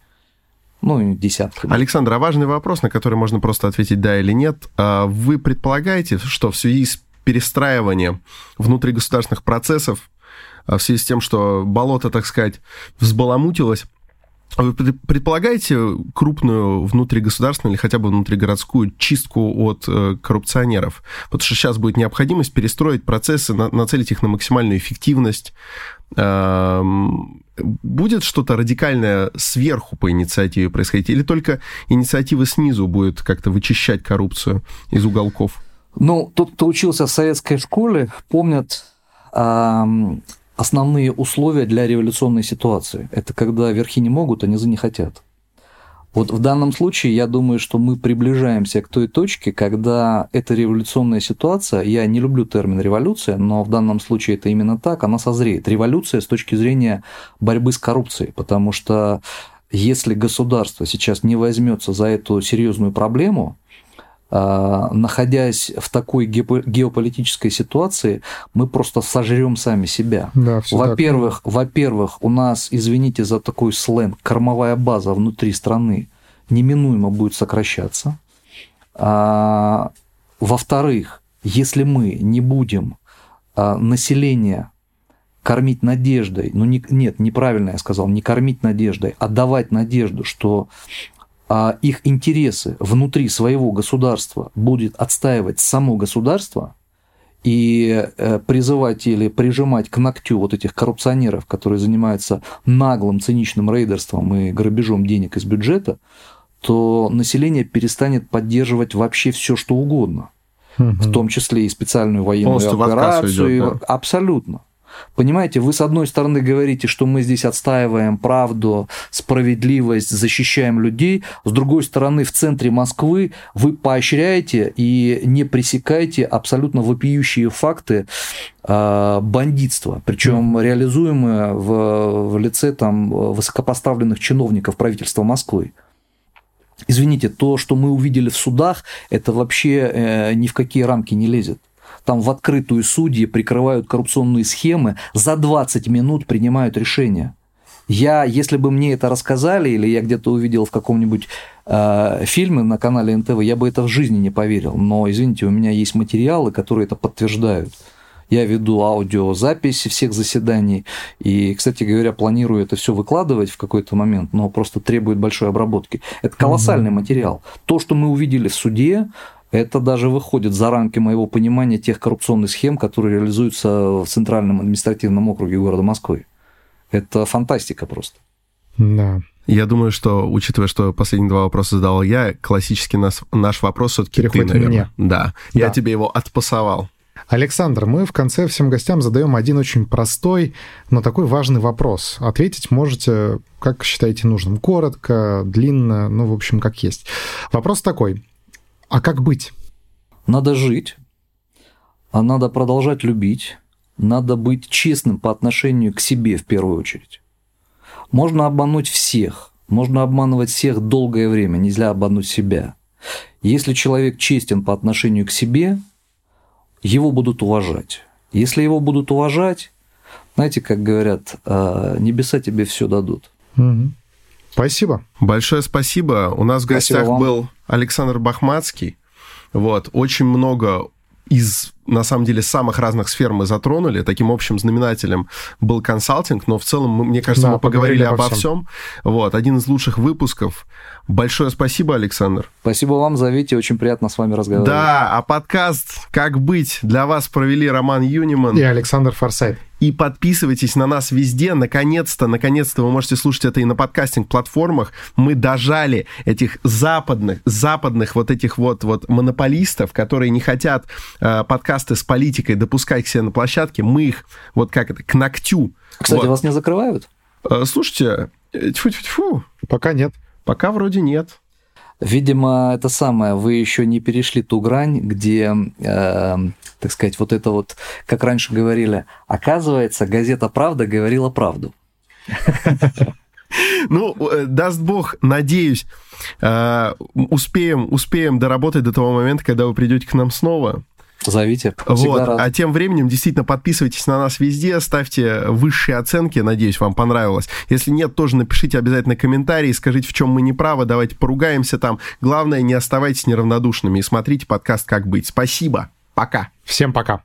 Ну, десятки. Александр, а важный вопрос, на который можно просто ответить да или нет. А вы предполагаете, что в связи с перестраиванием внутригосударственных процессов, а в связи с тем, что болото, так сказать, взбаламутилось, вы предполагаете крупную внутригосударственную или хотя бы внутригородскую чистку от э, коррупционеров? Потому что сейчас будет необходимость перестроить процессы, нацелить их на максимальную эффективность. Эм, будет что-то радикальное сверху по инициативе происходить? Или только инициатива снизу будет как-то вычищать коррупцию из уголков? Ну, тот, кто учился в советской школе, помнят основные условия для революционной ситуации. Это когда верхи не могут, а низы не хотят. Вот в данном случае я думаю, что мы приближаемся к той точке, когда эта революционная ситуация, я не люблю термин революция, но в данном случае это именно так, она созреет. Революция с точки зрения борьбы с коррупцией, потому что если государство сейчас не возьмется за эту серьезную проблему, находясь в такой геополитической ситуации, мы просто сожрем сами себя. Да, во-первых, во-первых, у нас, извините за такой сленг, кормовая база внутри страны неминуемо будет сокращаться. А, во-вторых, если мы не будем а, население кормить надеждой, ну не, нет, неправильно я сказал, не кормить надеждой, а давать надежду, что а их интересы внутри своего государства будет отстаивать само государство и э, призывать или прижимать к ногтю вот этих коррупционеров, которые занимаются наглым циничным рейдерством и грабежом денег из бюджета, то население перестанет поддерживать вообще все, что угодно. Угу. В том числе и специальную военную Полностью операцию. Идет, да? Абсолютно. Понимаете, вы с одной стороны говорите, что мы здесь отстаиваем правду, справедливость, защищаем людей, с другой стороны в центре Москвы вы поощряете и не пресекаете абсолютно вопиющие факты а, бандитства, причем mm. реализуемые в, в лице там, высокопоставленных чиновников правительства Москвы. Извините, то, что мы увидели в судах, это вообще э, ни в какие рамки не лезет там в открытую судьи прикрывают коррупционные схемы, за 20 минут принимают решения. Я, если бы мне это рассказали, или я где-то увидел в каком-нибудь э, фильме на канале НТВ, я бы это в жизни не поверил. Но, извините, у меня есть материалы, которые это подтверждают. Я веду аудиозаписи всех заседаний. И, кстати говоря, планирую это все выкладывать в какой-то момент, но просто требует большой обработки. Это колоссальный угу. материал. То, что мы увидели в суде, это даже выходит за рамки моего понимания тех коррупционных схем, которые реализуются в Центральном административном округе города Москвы. Это фантастика просто. Да. Я думаю, что, учитывая, что последние два вопроса задал я, классический наш, наш вопрос все-таки Переходит ты, наверное. мне. Да. да. Я тебе его отпасовал. Александр, мы в конце всем гостям задаем один очень простой, но такой важный вопрос. Ответить можете, как считаете нужным. Коротко, длинно, ну, в общем, как есть. Вопрос такой. А как быть? Надо жить, а надо продолжать любить, надо быть честным по отношению к себе в первую очередь. Можно обмануть всех, можно обманывать всех долгое время, нельзя обмануть себя. Если человек честен по отношению к себе, его будут уважать. Если его будут уважать, знаете, как говорят, «А, небеса тебе все дадут. Угу. Спасибо. Большое спасибо. У нас в гостях был Александр Бахматский. Вот, очень много из, на самом деле, самых разных сфер мы затронули. Таким общим знаменателем был консалтинг, но в целом, мне кажется, да, мы поговорили, поговорили обо всем. всем. Вот, один из лучших выпусков. Большое спасибо, Александр. Спасибо вам, зовите, очень приятно с вами разговаривать. Да, а подкаст «Как быть» для вас провели Роман Юниман и Александр Форсайт. И подписывайтесь на нас везде. Наконец-то, наконец-то вы можете слушать это и на подкастинг-платформах. Мы дожали этих западных, западных вот этих вот, вот монополистов, которые не хотят э, подкасты с политикой допускать к себе на площадке. Мы их вот как это, к ногтю. Кстати, вот. вас не закрывают? Э, слушайте, э, тьфу-тьфу-тьфу. Пока нет. Пока вроде нет. Видимо, это самое, вы еще не перешли ту грань, где, э, так сказать, вот это вот, как раньше говорили, оказывается, газета «Правда» говорила правду. [LAUGHS] Ну, э, даст бог, надеюсь, э, успеем, успеем доработать до того момента, когда вы придете к нам снова. Зовите. Вот. Рад. А тем временем действительно подписывайтесь на нас везде, ставьте высшие оценки, надеюсь, вам понравилось. Если нет, тоже напишите обязательно комментарии, скажите, в чем мы не правы, давайте поругаемся там. Главное, не оставайтесь неравнодушными и смотрите подкаст «Как быть». Спасибо. Пока. Всем пока.